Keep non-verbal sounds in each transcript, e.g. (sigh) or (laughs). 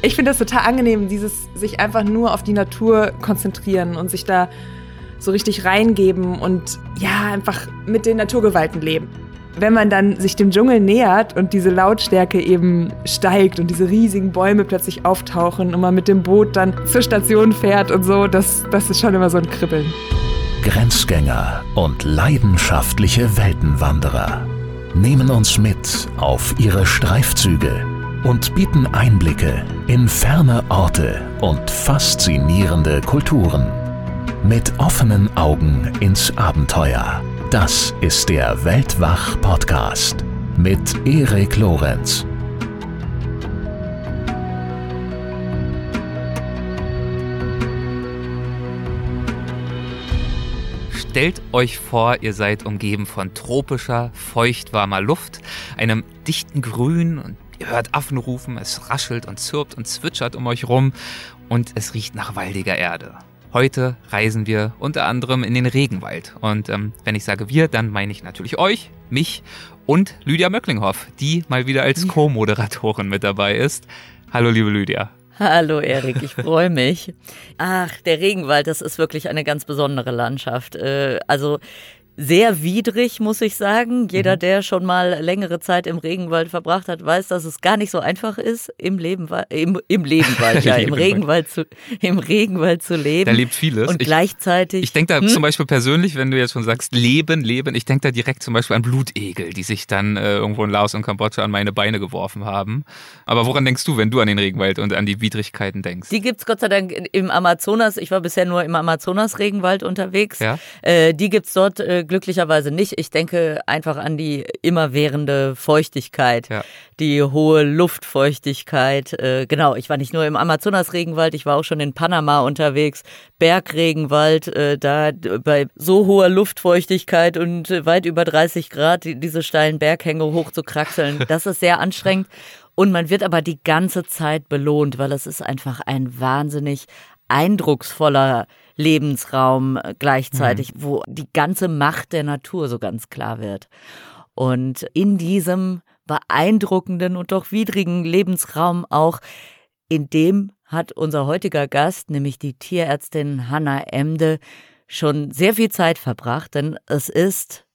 Ich finde das total angenehm, dieses sich einfach nur auf die Natur konzentrieren und sich da so richtig reingeben und ja, einfach mit den Naturgewalten leben. Wenn man dann sich dem Dschungel nähert und diese Lautstärke eben steigt und diese riesigen Bäume plötzlich auftauchen und man mit dem Boot dann zur Station fährt und so, das, das ist schon immer so ein Kribbeln. Grenzgänger und leidenschaftliche Weltenwanderer nehmen uns mit auf ihre Streifzüge und bieten Einblicke in ferne Orte und faszinierende Kulturen. Mit offenen Augen ins Abenteuer. Das ist der Weltwach-Podcast mit Erik Lorenz. Stellt euch vor, ihr seid umgeben von tropischer, feuchtwarmer Luft, einem dichten Grün und ihr hört Affen rufen, es raschelt und zirpt und zwitschert um euch rum und es riecht nach waldiger Erde. Heute reisen wir unter anderem in den Regenwald. Und ähm, wenn ich sage wir, dann meine ich natürlich euch, mich und Lydia Möcklinghoff, die mal wieder als Co-Moderatorin mit dabei ist. Hallo, liebe Lydia. Hallo Erik, ich (laughs) freue mich. Ach, der Regenwald, das ist wirklich eine ganz besondere Landschaft. Äh, also sehr widrig, muss ich sagen. Jeder, mhm. der schon mal längere Zeit im Regenwald verbracht hat, weiß, dass es gar nicht so einfach ist, im Leben, im, im Lebenwald, (laughs) ja, im Regenwald zu, im Regenwald zu leben. Da lebt vieles. Und ich, gleichzeitig. Ich denke da hm? zum Beispiel persönlich, wenn du jetzt schon sagst, leben, leben, ich denke da direkt zum Beispiel an Blutegel, die sich dann äh, irgendwo in Laos und Kambodscha an meine Beine geworfen haben. Aber woran denkst du, wenn du an den Regenwald und an die Widrigkeiten denkst? Die gibt's Gott sei Dank im Amazonas. Ich war bisher nur im Amazonas-Regenwald unterwegs. Ja? Äh, die gibt's dort äh, glücklicherweise nicht. Ich denke einfach an die immerwährende Feuchtigkeit, ja. die hohe Luftfeuchtigkeit. Äh, genau, ich war nicht nur im Amazonas-Regenwald, ich war auch schon in Panama unterwegs, Bergregenwald, äh, da bei so hoher Luftfeuchtigkeit und weit über 30 Grad diese steilen Berghänge hoch zu kraxeln. (laughs) Das ist sehr anstrengend. Und man wird aber die ganze Zeit belohnt, weil es ist einfach ein wahnsinnig eindrucksvoller Lebensraum äh, gleichzeitig, mhm. wo die ganze Macht der Natur so ganz klar wird. Und in diesem beeindruckenden und doch widrigen Lebensraum auch, in dem hat unser heutiger Gast, nämlich die Tierärztin Hanna Emde, schon sehr viel Zeit verbracht, denn es ist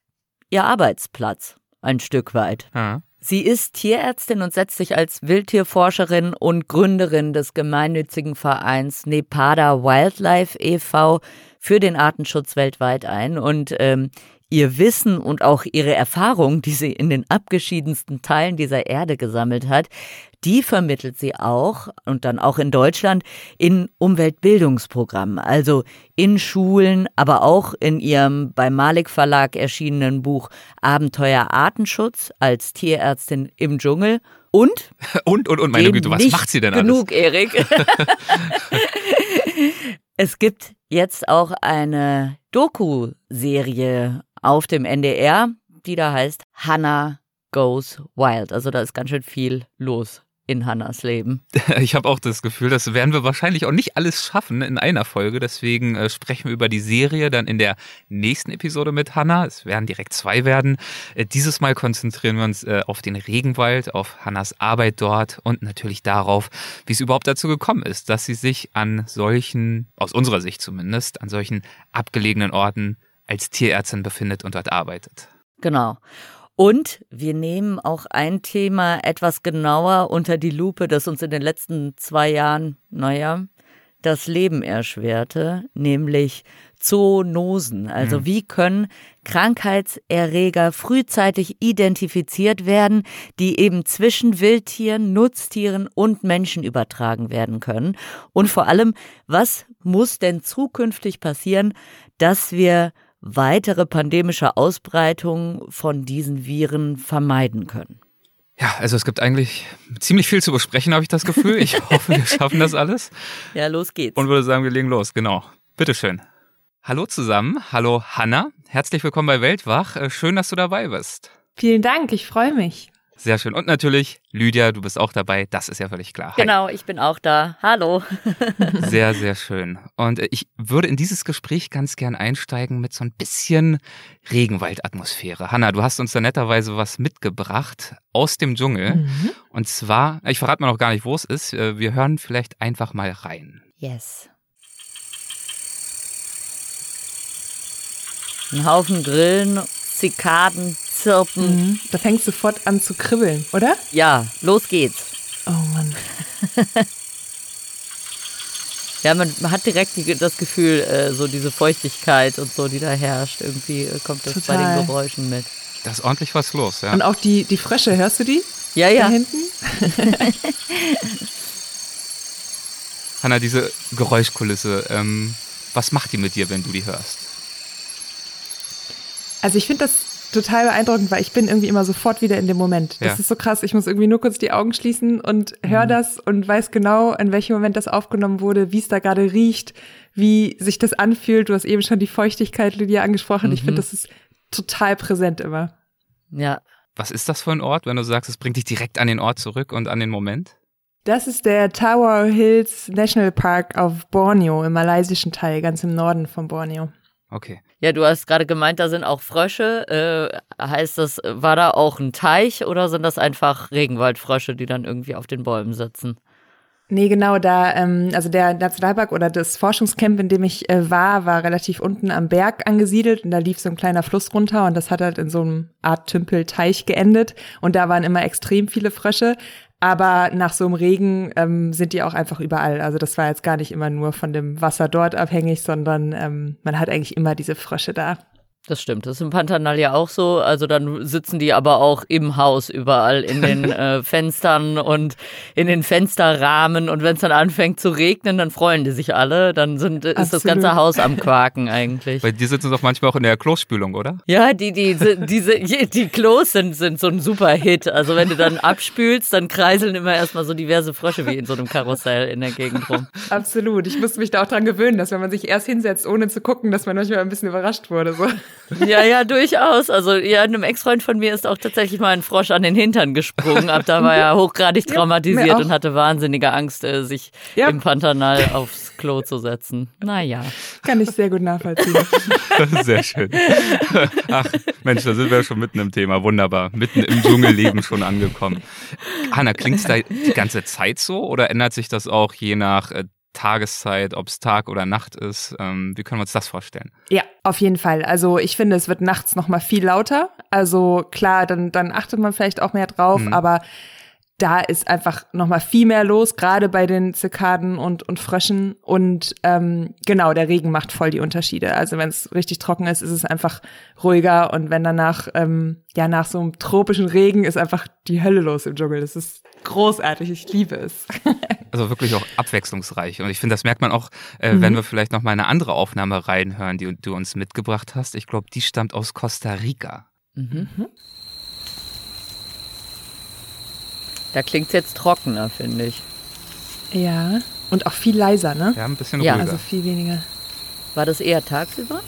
ihr Arbeitsplatz ein Stück weit. Ja. Sie ist Tierärztin und setzt sich als Wildtierforscherin und Gründerin des gemeinnützigen Vereins Nepada Wildlife e.V. für den Artenschutz weltweit ein. Und ähm, ihr Wissen und auch ihre Erfahrung, die sie in den abgeschiedensten Teilen dieser Erde gesammelt hat, die vermittelt sie auch und dann auch in Deutschland in Umweltbildungsprogrammen, also in Schulen, aber auch in ihrem beim Malik Verlag erschienenen Buch Abenteuer Artenschutz als Tierärztin im Dschungel und (laughs) und und und meine Güte, was macht sie denn alles? Genug, Erik. (laughs) es gibt jetzt auch eine Doku-Serie auf dem NDR, die da heißt Hannah Goes Wild. Also da ist ganz schön viel los in Hannas Leben. (laughs) Ich habe auch das Gefühl, das werden wir wahrscheinlich auch nicht alles schaffen in einer Folge. Deswegen äh, sprechen wir über die Serie dann in der nächsten Episode mit Hanna. Es werden direkt zwei werden. Äh, dieses Mal konzentrieren wir uns äh, auf den Regenwald, auf Hannas Arbeit dort und natürlich darauf, wie es überhaupt dazu gekommen ist, dass sie sich an solchen, aus unserer Sicht zumindest, an solchen abgelegenen Orten als Tierärztin befindet und dort arbeitet. Genau. Und wir nehmen auch ein Thema etwas genauer unter die Lupe, das uns in den letzten zwei Jahren, naja, das Leben erschwerte, nämlich Zoonosen. Also mhm. wie können Krankheitserreger frühzeitig identifiziert werden, die eben zwischen Wildtieren, Nutztieren und Menschen übertragen werden können? Und vor allem, was muss denn zukünftig passieren, dass wir weitere pandemische Ausbreitungen von diesen Viren vermeiden können. Ja, also es gibt eigentlich ziemlich viel zu besprechen, habe ich das Gefühl. Ich (laughs) hoffe, wir schaffen das alles. Ja, los geht's. Und würde sagen, wir legen los, genau. Bitteschön. Hallo zusammen, hallo Hanna, herzlich willkommen bei Weltwach. Äh, schön, dass du dabei bist. Vielen Dank, ich freue mich. Sehr schön. Und natürlich, Lydia, du bist auch dabei. Das ist ja völlig klar. Hi. Genau, ich bin auch da. Hallo. (laughs) Sehr, sehr schön. Und äh, ich würde in dieses Gespräch ganz gern einsteigen mit so ein bisschen Regenwaldatmosphäre. Hanna, du hast uns da netterweise was mitgebracht aus dem Dschungel. Mhm. Und zwar, ich verrate mal noch gar nicht, wo es ist. Äh, wir hören vielleicht einfach mal rein. Yes. Ein Haufen Grillen, Zikaden, Zirpen. Mhm. Da fängt es sofort an zu kribbeln, oder? Ja, los geht's. Oh Mann. (laughs) ja, man, man, hat direkt die, das Gefühl, äh, so diese Feuchtigkeit und so, die da herrscht. Irgendwie äh, kommt das Total. bei den Geräuschen mit. Da ist ordentlich was los, ja. Und auch die, die Frösche, hörst du die? Ja, ja. Da hinten? (laughs) Hanna, diese Geräuschkulisse, ähm, was macht die mit dir, wenn du die hörst? Also ich finde das total beeindruckend, weil ich bin irgendwie immer sofort wieder in dem Moment. Das ja. ist so krass. Ich muss irgendwie nur kurz die Augen schließen und höre mhm. das und weiß genau, in welchem Moment das aufgenommen wurde, wie es da gerade riecht, wie sich das anfühlt. Du hast eben schon die Feuchtigkeit, Lydia, angesprochen. Mhm. Ich finde, das ist total präsent immer. Ja. Was ist das für ein Ort, wenn du sagst, es bringt dich direkt an den Ort zurück und an den Moment? Das ist der Tower Hills National Park auf Borneo, im malaysischen Teil, ganz im Norden von Borneo. Okay. Ja, du hast gerade gemeint, da sind auch Frösche. Äh, heißt das, war da auch ein Teich oder sind das einfach Regenwaldfrösche, die dann irgendwie auf den Bäumen sitzen? Nee, genau, da, ähm, also der Nationalpark oder das Forschungscamp, in dem ich äh, war, war relativ unten am Berg angesiedelt und da lief so ein kleiner Fluss runter und das hat halt in so einem Art Tümpelteich geendet und da waren immer extrem viele Frösche. Aber nach so einem Regen ähm, sind die auch einfach überall. Also das war jetzt gar nicht immer nur von dem Wasser dort abhängig, sondern ähm, man hat eigentlich immer diese Frösche da. Das stimmt, das ist im Pantanal ja auch so. Also dann sitzen die aber auch im Haus überall in den (laughs) äh, Fenstern und in den Fensterrahmen. Und wenn es dann anfängt zu regnen, dann freuen die sich alle. Dann sind, ist das ganze Haus am Quaken eigentlich. Bei dir sitzen doch manchmal auch in der Klospülung, oder? Ja, die, die, diese, die Klos sind, sind so ein super Hit. Also wenn du dann abspülst, dann kreiseln immer erstmal so diverse Frösche wie in so einem Karussell in der Gegend rum. Absolut. Ich musste mich da auch dran gewöhnen, dass wenn man sich erst hinsetzt, ohne zu gucken, dass man manchmal ein bisschen überrascht wurde. So. Ja, ja, durchaus. Also ja, einem Ex-Freund von mir ist auch tatsächlich mal ein Frosch an den Hintern gesprungen. Ab da war er hochgradig traumatisiert ja, und hatte wahnsinnige Angst, äh, sich ja. im Pantanal aufs Klo zu setzen. Naja. Kann ich sehr gut nachvollziehen. (laughs) Sehr schön. Ach, Mensch, da sind wir schon mitten im Thema. Wunderbar. Mitten im Dschungelleben schon angekommen. Hanna, klingt es da die ganze Zeit so oder ändert sich das auch je nach äh, Tageszeit, ob es Tag oder Nacht ist. Ähm, wie können wir uns das vorstellen? Ja, auf jeden Fall. Also ich finde, es wird nachts noch mal viel lauter. Also klar, dann, dann achtet man vielleicht auch mehr drauf, mhm. aber da ist einfach noch mal viel mehr los, gerade bei den Zikaden und, und Fröschen. Und ähm, genau, der Regen macht voll die Unterschiede. Also wenn es richtig trocken ist, ist es einfach ruhiger. Und wenn danach, ähm, ja, nach so einem tropischen Regen ist einfach die Hölle los im Dschungel. Das ist großartig, ich liebe es. (laughs) also wirklich auch abwechslungsreich. Und ich finde, das merkt man auch, äh, mhm. wenn wir vielleicht noch mal eine andere Aufnahme reinhören, die du uns mitgebracht hast. Ich glaube, die stammt aus Costa Rica. Mhm. Da klingt es jetzt trockener, finde ich. Ja, und auch viel leiser, ne? Ja, ein bisschen ruhiger. Ja, also viel weniger. War das eher tagsüber?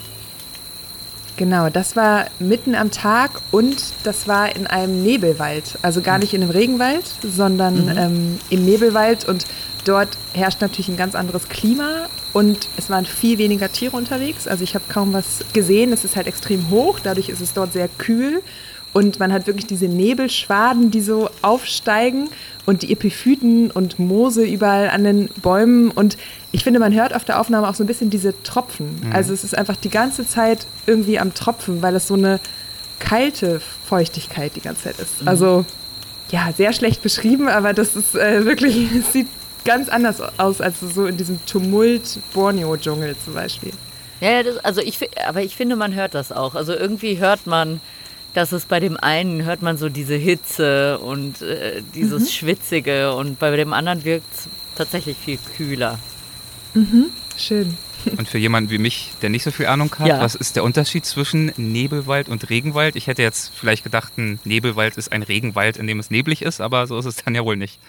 Genau, das war mitten am Tag und das war in einem Nebelwald. Also gar nicht in einem Regenwald, sondern mhm. ähm, im Nebelwald. Und dort herrscht natürlich ein ganz anderes Klima und es waren viel weniger Tiere unterwegs. Also ich habe kaum was gesehen. Es ist halt extrem hoch, dadurch ist es dort sehr kühl. Und man hat wirklich diese Nebelschwaden, die so aufsteigen und die Epiphyten und Moose überall an den Bäumen. Und ich finde, man hört auf der Aufnahme auch so ein bisschen diese Tropfen. Mhm. Also es ist einfach die ganze Zeit irgendwie am Tropfen, weil es so eine kalte Feuchtigkeit die ganze Zeit ist. Mhm. Also ja, sehr schlecht beschrieben, aber das ist äh, wirklich, (laughs) es sieht ganz anders aus als so in diesem Tumult Borneo-Dschungel zum Beispiel. Ja, das, also ich, aber ich finde, man hört das auch. Also irgendwie hört man dass es bei dem einen hört man so diese Hitze und äh, dieses mhm. Schwitzige und bei dem anderen wirkt es tatsächlich viel kühler. Mhm. Schön. (laughs) Und für jemanden wie mich, der nicht so viel Ahnung hat, ja. was ist der Unterschied zwischen Nebelwald und Regenwald? Ich hätte jetzt vielleicht gedacht, ein Nebelwald ist ein Regenwald, in dem es neblig ist, aber so ist es dann ja wohl nicht.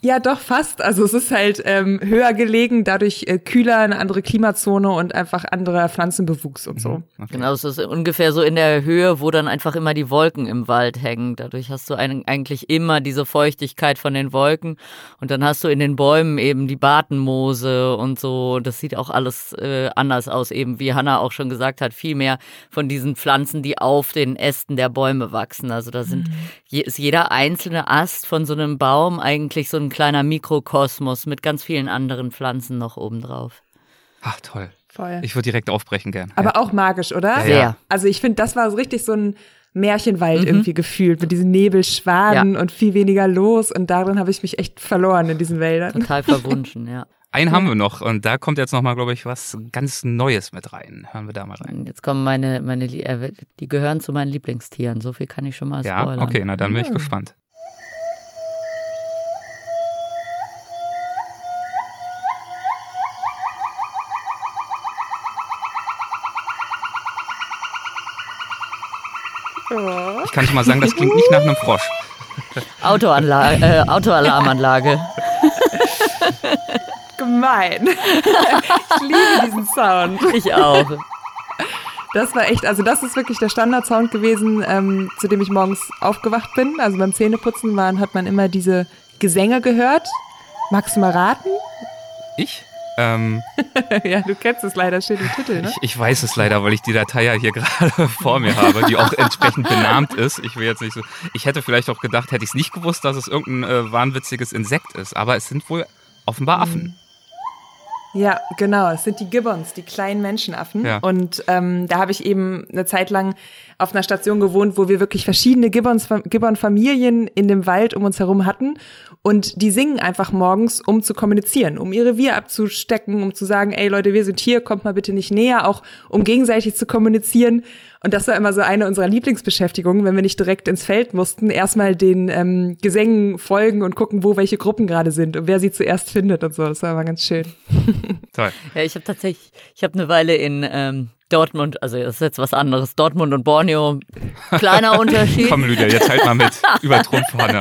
Ja, doch, fast. Also es ist halt ähm, höher gelegen, dadurch äh, kühler, eine andere Klimazone und einfach anderer Pflanzenbewuchs und so. Mhm, okay. Genau, es ist ungefähr so in der Höhe, wo dann einfach immer die Wolken im Wald hängen. Dadurch hast du ein, eigentlich immer diese Feuchtigkeit von den Wolken und dann hast du in den Bäumen eben die Bartenmoose und so. Das sieht auch alles äh, anders aus, eben wie Hanna auch schon gesagt hat, viel mehr von diesen Pflanzen, die auf den Ästen der Bäume wachsen. Also da sind, mhm. ist jeder einzelne Ast von so einem Baum eigentlich so ein ein kleiner Mikrokosmos mit ganz vielen anderen Pflanzen noch obendrauf. Ach, toll. Voll. Ich würde direkt aufbrechen gern. Aber ja. auch magisch, oder? Sehr. Ja. Also ich finde, das war so richtig so ein Märchenwald mhm. irgendwie gefühlt mit diesen Nebelschwaden ja. und viel weniger los und darin habe ich mich echt verloren in diesen Wäldern. Total verwunschen, ja. (laughs) Einen haben wir noch und da kommt jetzt nochmal, glaube ich, was ganz Neues mit rein. Hören wir da mal rein. Jetzt kommen meine, meine, äh, die gehören zu meinen Lieblingstieren. So viel kann ich schon mal spoilern. Ja, okay, na dann bin ich gespannt. Ich kann schon mal sagen, das klingt nicht nach einem Frosch. Autoanlage, äh, Autoalarmanlage. Gemein. Ich liebe diesen Sound. Ich auch. Das war echt, also das ist wirklich der Standardsound gewesen, ähm, zu dem ich morgens aufgewacht bin. Also beim Zähneputzen waren, hat man immer diese Gesänge gehört. Magst du mal raten? Ich? Ähm, (laughs) ja, du kennst es leider, steht im Titel, ne? Ich, ich, weiß es leider, weil ich die Datei ja hier (laughs) gerade vor mir habe, die auch entsprechend benannt ist. Ich will jetzt nicht so. Ich hätte vielleicht auch gedacht, hätte ich es nicht gewusst, dass es irgendein äh, wahnwitziges Insekt ist, aber es sind wohl offenbar Affen. Ja, genau. Es sind die Gibbons, die kleinen Menschenaffen. Ja. Und ähm, da habe ich eben eine Zeit lang auf einer Station gewohnt, wo wir wirklich verschiedene Gibbon-Familien in dem Wald um uns herum hatten. Und die singen einfach morgens, um zu kommunizieren, um ihre Wir abzustecken, um zu sagen, ey Leute, wir sind hier, kommt mal bitte nicht näher, auch um gegenseitig zu kommunizieren. Und das war immer so eine unserer Lieblingsbeschäftigungen, wenn wir nicht direkt ins Feld mussten, erstmal den ähm, Gesängen folgen und gucken, wo welche Gruppen gerade sind und wer sie zuerst findet und so. Das war immer ganz schön. Toll. Ja, ich habe tatsächlich, ich habe eine Weile in ähm, Dortmund, also das ist jetzt was anderes. Dortmund und Borneo, kleiner (laughs) Unterschied. Komm, Lydia, jetzt halt mal mit. (laughs) Über Trumpf, Hanna.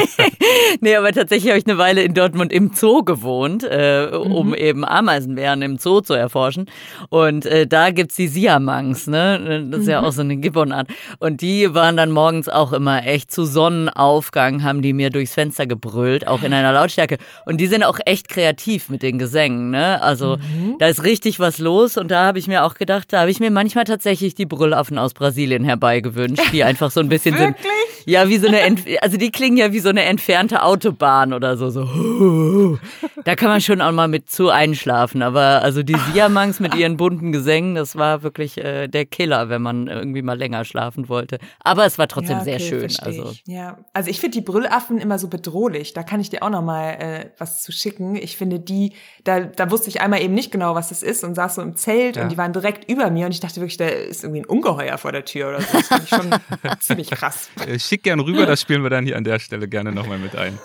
(laughs) nee, aber tatsächlich habe ich eine Weile in Dortmund im Zoo gewohnt, äh, um mhm. eben Ameisenbären im Zoo zu erforschen. Und äh, da gibt's die Siamangs, ne? Das ist mhm. ja auch so eine Gibbonart. Und die waren dann morgens auch immer echt zu Sonnenaufgang, haben die mir durchs Fenster gebrüllt, auch in einer Lautstärke. Und die sind auch echt kreativ mit den Gesängen, ne? Also mhm. da ist richtig was los und da habe ich mir auch auch gedacht, da habe ich mir manchmal tatsächlich die Brüllaffen aus Brasilien herbeigewünscht, die einfach so ein bisschen sind. Ja, wie so eine, Ent also die klingen ja wie so eine entfernte Autobahn oder so, so. Da kann man schon auch mal mit zu einschlafen. Aber also die Siamangs mit ihren bunten Gesängen, das war wirklich äh, der Killer, wenn man irgendwie mal länger schlafen wollte. Aber es war trotzdem ja, okay, sehr schön. Also. Ja, also ich finde die Brüllaffen immer so bedrohlich. Da kann ich dir auch noch mal äh, was zu schicken. Ich finde die, da, da wusste ich einmal eben nicht genau, was das ist und saß so im Zelt ja. und die waren direkt über mir und ich dachte wirklich, da ist irgendwie ein Ungeheuer vor der Tür oder so. Das finde ich schon (laughs) ziemlich krass. Schick gern rüber, das spielen wir dann hier an der Stelle gerne nochmal mit ein.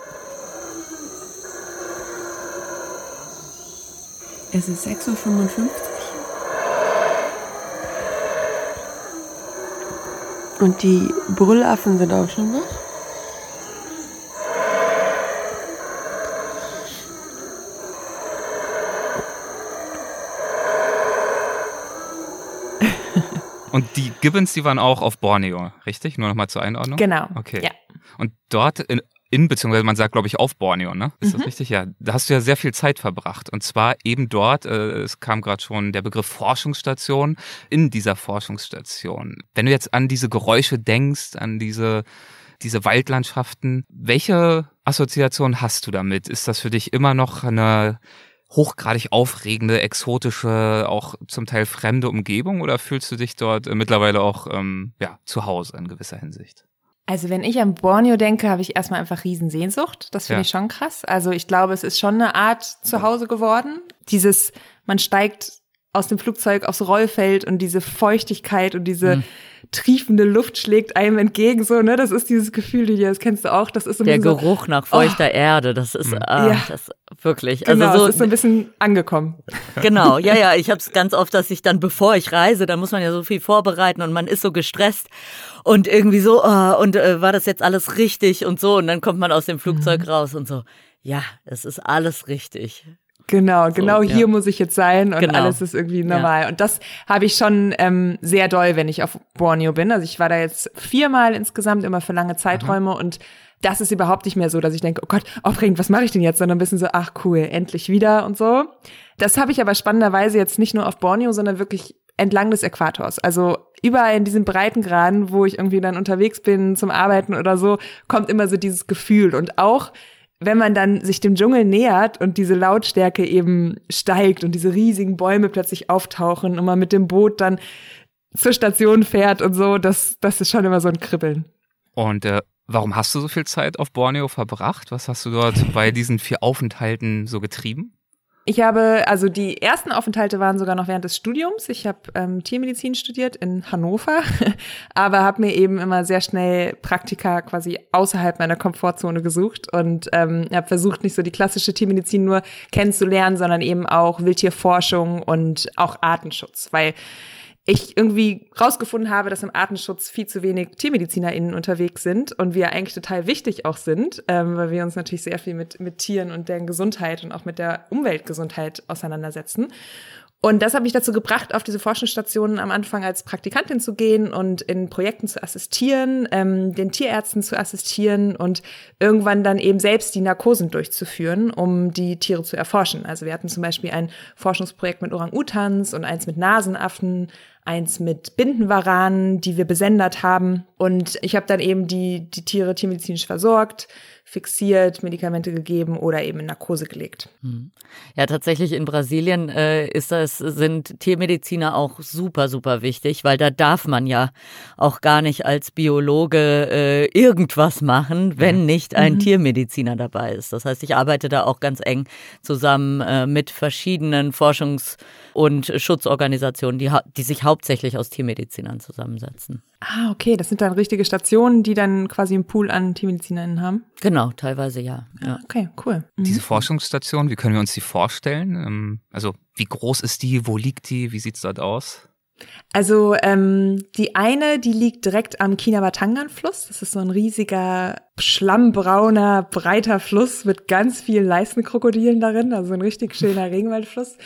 Es ist 6.55 Uhr. Und die Brüllaffen sind auch schon wach? Und die Gibbons, die waren auch auf Borneo, richtig? Nur nochmal zur Einordnung? Genau. Okay. Ja. Und dort in, in beziehungsweise man sagt, glaube ich, auf Borneo, ne? Ist mhm. das richtig? Ja. Da hast du ja sehr viel Zeit verbracht. Und zwar eben dort, äh, es kam gerade schon der Begriff Forschungsstation, in dieser Forschungsstation. Wenn du jetzt an diese Geräusche denkst, an diese diese Waldlandschaften. Welche Assoziation hast du damit? Ist das für dich immer noch eine hochgradig aufregende, exotische, auch zum Teil fremde Umgebung oder fühlst du dich dort äh, mittlerweile auch ähm, ja, zu Hause in gewisser Hinsicht? Also wenn ich an Borneo denke, habe ich erstmal einfach Riesensehnsucht. Das finde ja. ich schon krass. Also ich glaube, es ist schon eine Art Zuhause geworden. Dieses, man steigt aus dem Flugzeug aufs Rollfeld und diese Feuchtigkeit und diese mhm. triefende Luft schlägt einem entgegen, so, ne? Das ist dieses Gefühl, die das kennst du auch. Das ist so Der Geruch so, nach feuchter oh. Erde, das ist, ah, ja. das wirklich. Genau, also so, es ist so ein bisschen angekommen. Genau, ja, ja. Ich habe es ganz oft, dass ich dann, bevor ich reise, da muss man ja so viel vorbereiten und man ist so gestresst und irgendwie so, oh, und äh, war das jetzt alles richtig und so. Und dann kommt man aus dem Flugzeug mhm. raus und so, ja, es ist alles richtig. Genau, so, genau hier ja. muss ich jetzt sein und genau. alles ist irgendwie normal. Ja. Und das habe ich schon ähm, sehr doll, wenn ich auf Borneo bin. Also ich war da jetzt viermal insgesamt, immer für lange Zeiträume Aha. und das ist überhaupt nicht mehr so, dass ich denke, oh Gott, aufregend, was mache ich denn jetzt? Sondern ein bisschen so, ach cool, endlich wieder und so. Das habe ich aber spannenderweise jetzt nicht nur auf Borneo, sondern wirklich entlang des Äquators. Also überall in diesen Breitengraden, wo ich irgendwie dann unterwegs bin zum Arbeiten oder so, kommt immer so dieses Gefühl. Und auch wenn man dann sich dem Dschungel nähert und diese Lautstärke eben steigt und diese riesigen Bäume plötzlich auftauchen und man mit dem Boot dann zur Station fährt und so, das, das ist schon immer so ein Kribbeln. Und äh, warum hast du so viel Zeit auf Borneo verbracht? Was hast du dort bei diesen vier Aufenthalten so getrieben? Ich habe, also die ersten Aufenthalte waren sogar noch während des Studiums. Ich habe ähm, Tiermedizin studiert in Hannover, (laughs) aber habe mir eben immer sehr schnell Praktika quasi außerhalb meiner Komfortzone gesucht und ähm, habe versucht, nicht so die klassische Tiermedizin nur kennenzulernen, sondern eben auch Wildtierforschung und auch Artenschutz, weil ich irgendwie rausgefunden habe, dass im Artenschutz viel zu wenig TiermedizinerInnen unterwegs sind und wir eigentlich total wichtig auch sind, ähm, weil wir uns natürlich sehr viel mit, mit Tieren und deren Gesundheit und auch mit der Umweltgesundheit auseinandersetzen. Und das hat mich dazu gebracht, auf diese Forschungsstationen am Anfang als Praktikantin zu gehen und in Projekten zu assistieren, ähm, den Tierärzten zu assistieren und irgendwann dann eben selbst die Narkosen durchzuführen, um die Tiere zu erforschen. Also wir hatten zum Beispiel ein Forschungsprojekt mit Orang-Utans und eins mit Nasenaffen, eins mit Bindenwaranen, die wir besendet haben. Und ich habe dann eben die, die Tiere tiermedizinisch versorgt, fixiert, Medikamente gegeben oder eben in Narkose gelegt. Hm. Ja, tatsächlich in Brasilien äh, ist das, sind Tiermediziner auch super, super wichtig, weil da darf man ja auch gar nicht als Biologe äh, irgendwas machen, wenn nicht ein mhm. Tiermediziner dabei ist. Das heißt, ich arbeite da auch ganz eng zusammen äh, mit verschiedenen Forschungs- und Schutzorganisationen, die, die sich hauptsächlich aus Tiermedizinern zusammensetzen. Ah, okay, das sind dann richtige Stationen, die dann quasi einen Pool an Tiermedizinern haben? Genau, teilweise ja. ja. Okay, cool. Mhm. Diese Forschungsstation, wie können wir uns die vorstellen? Ähm, also wie groß ist die, wo liegt die, wie sieht es dort aus? Also ähm, die eine, die liegt direkt am Kinabatangan-Fluss. Das ist so ein riesiger, schlammbrauner, breiter Fluss mit ganz vielen Leistenkrokodilen darin. Also ein richtig schöner Regenwaldfluss.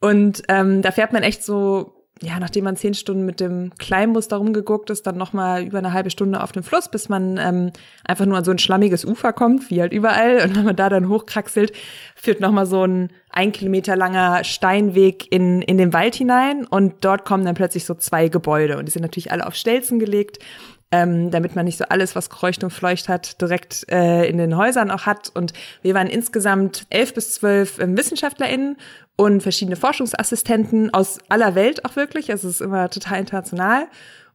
Und ähm, da fährt man echt so, ja, nachdem man zehn Stunden mit dem Kleinbus da rumgeguckt ist, dann nochmal über eine halbe Stunde auf dem Fluss, bis man ähm, einfach nur an so ein schlammiges Ufer kommt, wie halt überall. Und wenn man da dann hochkraxelt, führt nochmal so ein ein Kilometer langer Steinweg in, in den Wald hinein. Und dort kommen dann plötzlich so zwei Gebäude. Und die sind natürlich alle auf Stelzen gelegt ähm, damit man nicht so alles, was kreucht und fleucht hat, direkt äh, in den Häusern auch hat. Und wir waren insgesamt elf bis zwölf ähm, WissenschaftlerInnen und verschiedene Forschungsassistenten aus aller Welt auch wirklich. Also es ist immer total international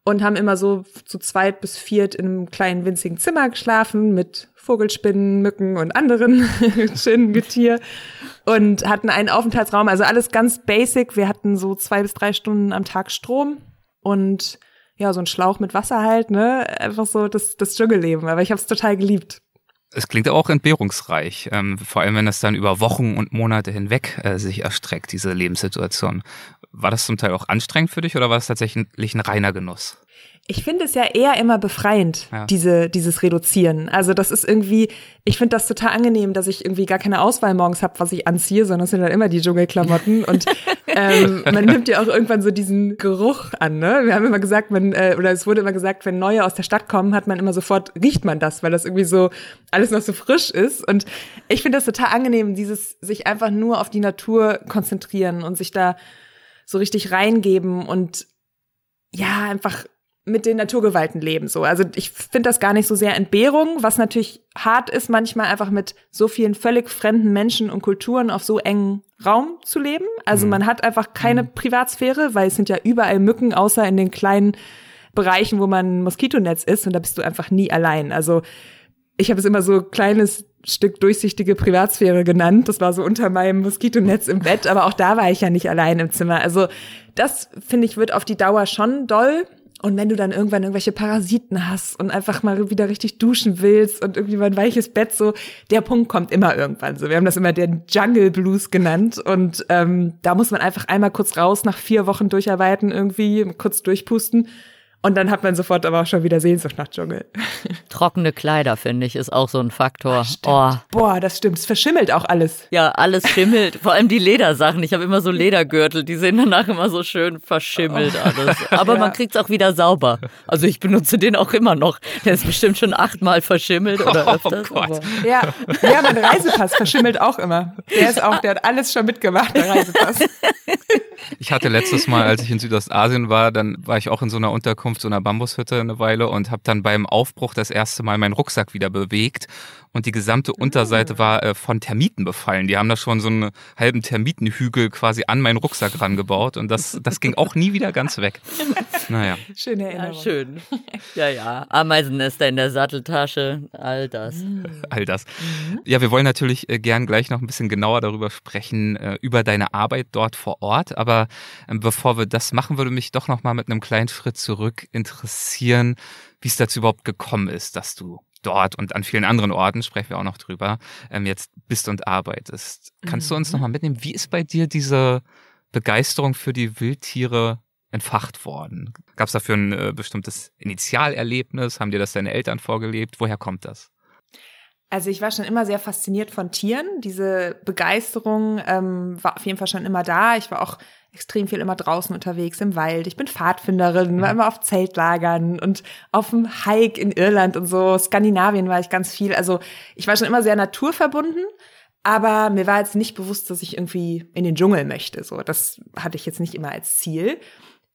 und haben immer so zu zweit bis viert in einem kleinen winzigen Zimmer geschlafen mit Vogelspinnen, Mücken und anderen (laughs) schönen Getier und hatten einen Aufenthaltsraum, also alles ganz basic. Wir hatten so zwei bis drei Stunden am Tag Strom und ja, so ein Schlauch mit Wasser halt, ne? Einfach so das, das Dschungelleben. Aber ich habe es total geliebt. Es klingt auch entbehrungsreich, ähm, vor allem wenn das dann über Wochen und Monate hinweg äh, sich erstreckt, diese Lebenssituation. War das zum Teil auch anstrengend für dich oder war es tatsächlich ein reiner Genuss? Ich finde es ja eher immer befreiend, ja. diese, dieses Reduzieren. Also das ist irgendwie, ich finde das total angenehm, dass ich irgendwie gar keine Auswahl morgens habe, was ich anziehe, sondern es sind dann immer die Dschungelklamotten. und (laughs) ähm, man nimmt ja auch irgendwann so diesen Geruch an. Ne? Wir haben immer gesagt, man, äh, oder es wurde immer gesagt, wenn neue aus der Stadt kommen, hat man immer sofort, riecht man das, weil das irgendwie so alles noch so frisch ist. Und ich finde das total angenehm, dieses sich einfach nur auf die Natur konzentrieren und sich da so richtig reingeben und ja, einfach mit den Naturgewalten leben. So, also ich finde das gar nicht so sehr Entbehrung, was natürlich hart ist, manchmal einfach mit so vielen völlig fremden Menschen und Kulturen auf so engen Raum zu leben. Also mhm. man hat einfach keine mhm. Privatsphäre, weil es sind ja überall Mücken, außer in den kleinen Bereichen, wo man Moskitonetz ist und da bist du einfach nie allein. Also ich habe es immer so kleines Stück durchsichtige Privatsphäre genannt. Das war so unter meinem Moskitonetz im Bett, aber auch da war ich ja nicht allein im Zimmer. Also das, finde ich, wird auf die Dauer schon doll. Und wenn du dann irgendwann irgendwelche Parasiten hast und einfach mal wieder richtig duschen willst und irgendwie mal ein weiches Bett, so der Punkt kommt immer irgendwann. So, wir haben das immer den Jungle Blues genannt und ähm, da muss man einfach einmal kurz raus nach vier Wochen durcharbeiten irgendwie, kurz durchpusten und dann hat man sofort aber auch schon wieder Sehnsucht nach Dschungel. (laughs) Trockene Kleider, finde ich, ist auch so ein Faktor. Oh. Boah, das stimmt. Es verschimmelt auch alles. Ja, alles schimmelt. Vor allem die Ledersachen. Ich habe immer so Ledergürtel, die sehen danach immer so schön verschimmelt oh. alles. Aber (laughs) ja. man kriegt es auch wieder sauber. Also ich benutze den auch immer noch. Der ist bestimmt schon achtmal verschimmelt oder oh öfters. Oh Gott. Ja. ja, mein Reisepass verschimmelt auch immer. Der ist auch, der hat alles schon mitgemacht, der Reisepass. (laughs) Ich hatte letztes Mal, als ich in Südostasien war, dann war ich auch in so einer Unterkunft, so einer Bambushütte eine Weile und habe dann beim Aufbruch das erste Mal meinen Rucksack wieder bewegt und die gesamte Unterseite ah. war äh, von Termiten befallen. Die haben da schon so einen halben Termitenhügel quasi an meinen Rucksack rangebaut und das, das ging auch nie wieder ganz weg. (laughs) Naja. (laughs) Schöne Erinnerung. Ja, schön. Ja, ja. Ameisennester in der Satteltasche, all das. Mm. All das. Mhm. Ja, wir wollen natürlich äh, gern gleich noch ein bisschen genauer darüber sprechen, äh, über deine Arbeit dort vor Ort. Aber ähm, bevor wir das machen, würde mich doch noch mal mit einem kleinen Schritt zurück interessieren, wie es dazu überhaupt gekommen ist, dass du dort und an vielen anderen Orten, sprechen wir auch noch drüber, ähm, jetzt bist und arbeitest. Kannst mhm. du uns nochmal mitnehmen, wie ist bei dir diese Begeisterung für die Wildtiere entfacht worden? Gab es dafür ein äh, bestimmtes Initialerlebnis? Haben dir das deine Eltern vorgelebt? Woher kommt das? Also ich war schon immer sehr fasziniert von Tieren. Diese Begeisterung ähm, war auf jeden Fall schon immer da. Ich war auch extrem viel immer draußen unterwegs im Wald. Ich bin Pfadfinderin, war mhm. immer auf Zeltlagern und auf dem Hike in Irland und so. Skandinavien war ich ganz viel. Also ich war schon immer sehr naturverbunden. Aber mir war jetzt nicht bewusst, dass ich irgendwie in den Dschungel möchte. So, das hatte ich jetzt nicht immer als Ziel.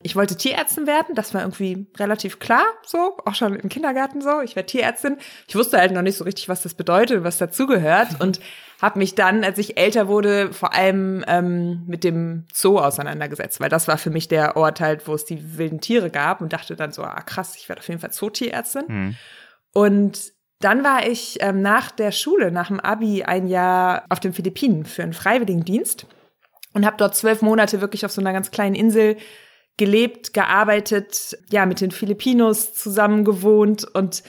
Ich wollte Tierärztin werden, das war irgendwie relativ klar, so, auch schon im Kindergarten so. Ich werde Tierärztin. Ich wusste halt noch nicht so richtig, was das bedeutet, was dazugehört (laughs) und habe mich dann, als ich älter wurde, vor allem ähm, mit dem Zoo auseinandergesetzt, weil das war für mich der Ort halt, wo es die wilden Tiere gab und dachte dann so, ah krass, ich werde auf jeden Fall Zootierärztin. Mhm. Und dann war ich ähm, nach der Schule, nach dem Abi, ein Jahr auf den Philippinen für einen Freiwilligendienst und habe dort zwölf Monate wirklich auf so einer ganz kleinen Insel gelebt, gearbeitet, ja, mit den Filipinos zusammen gewohnt und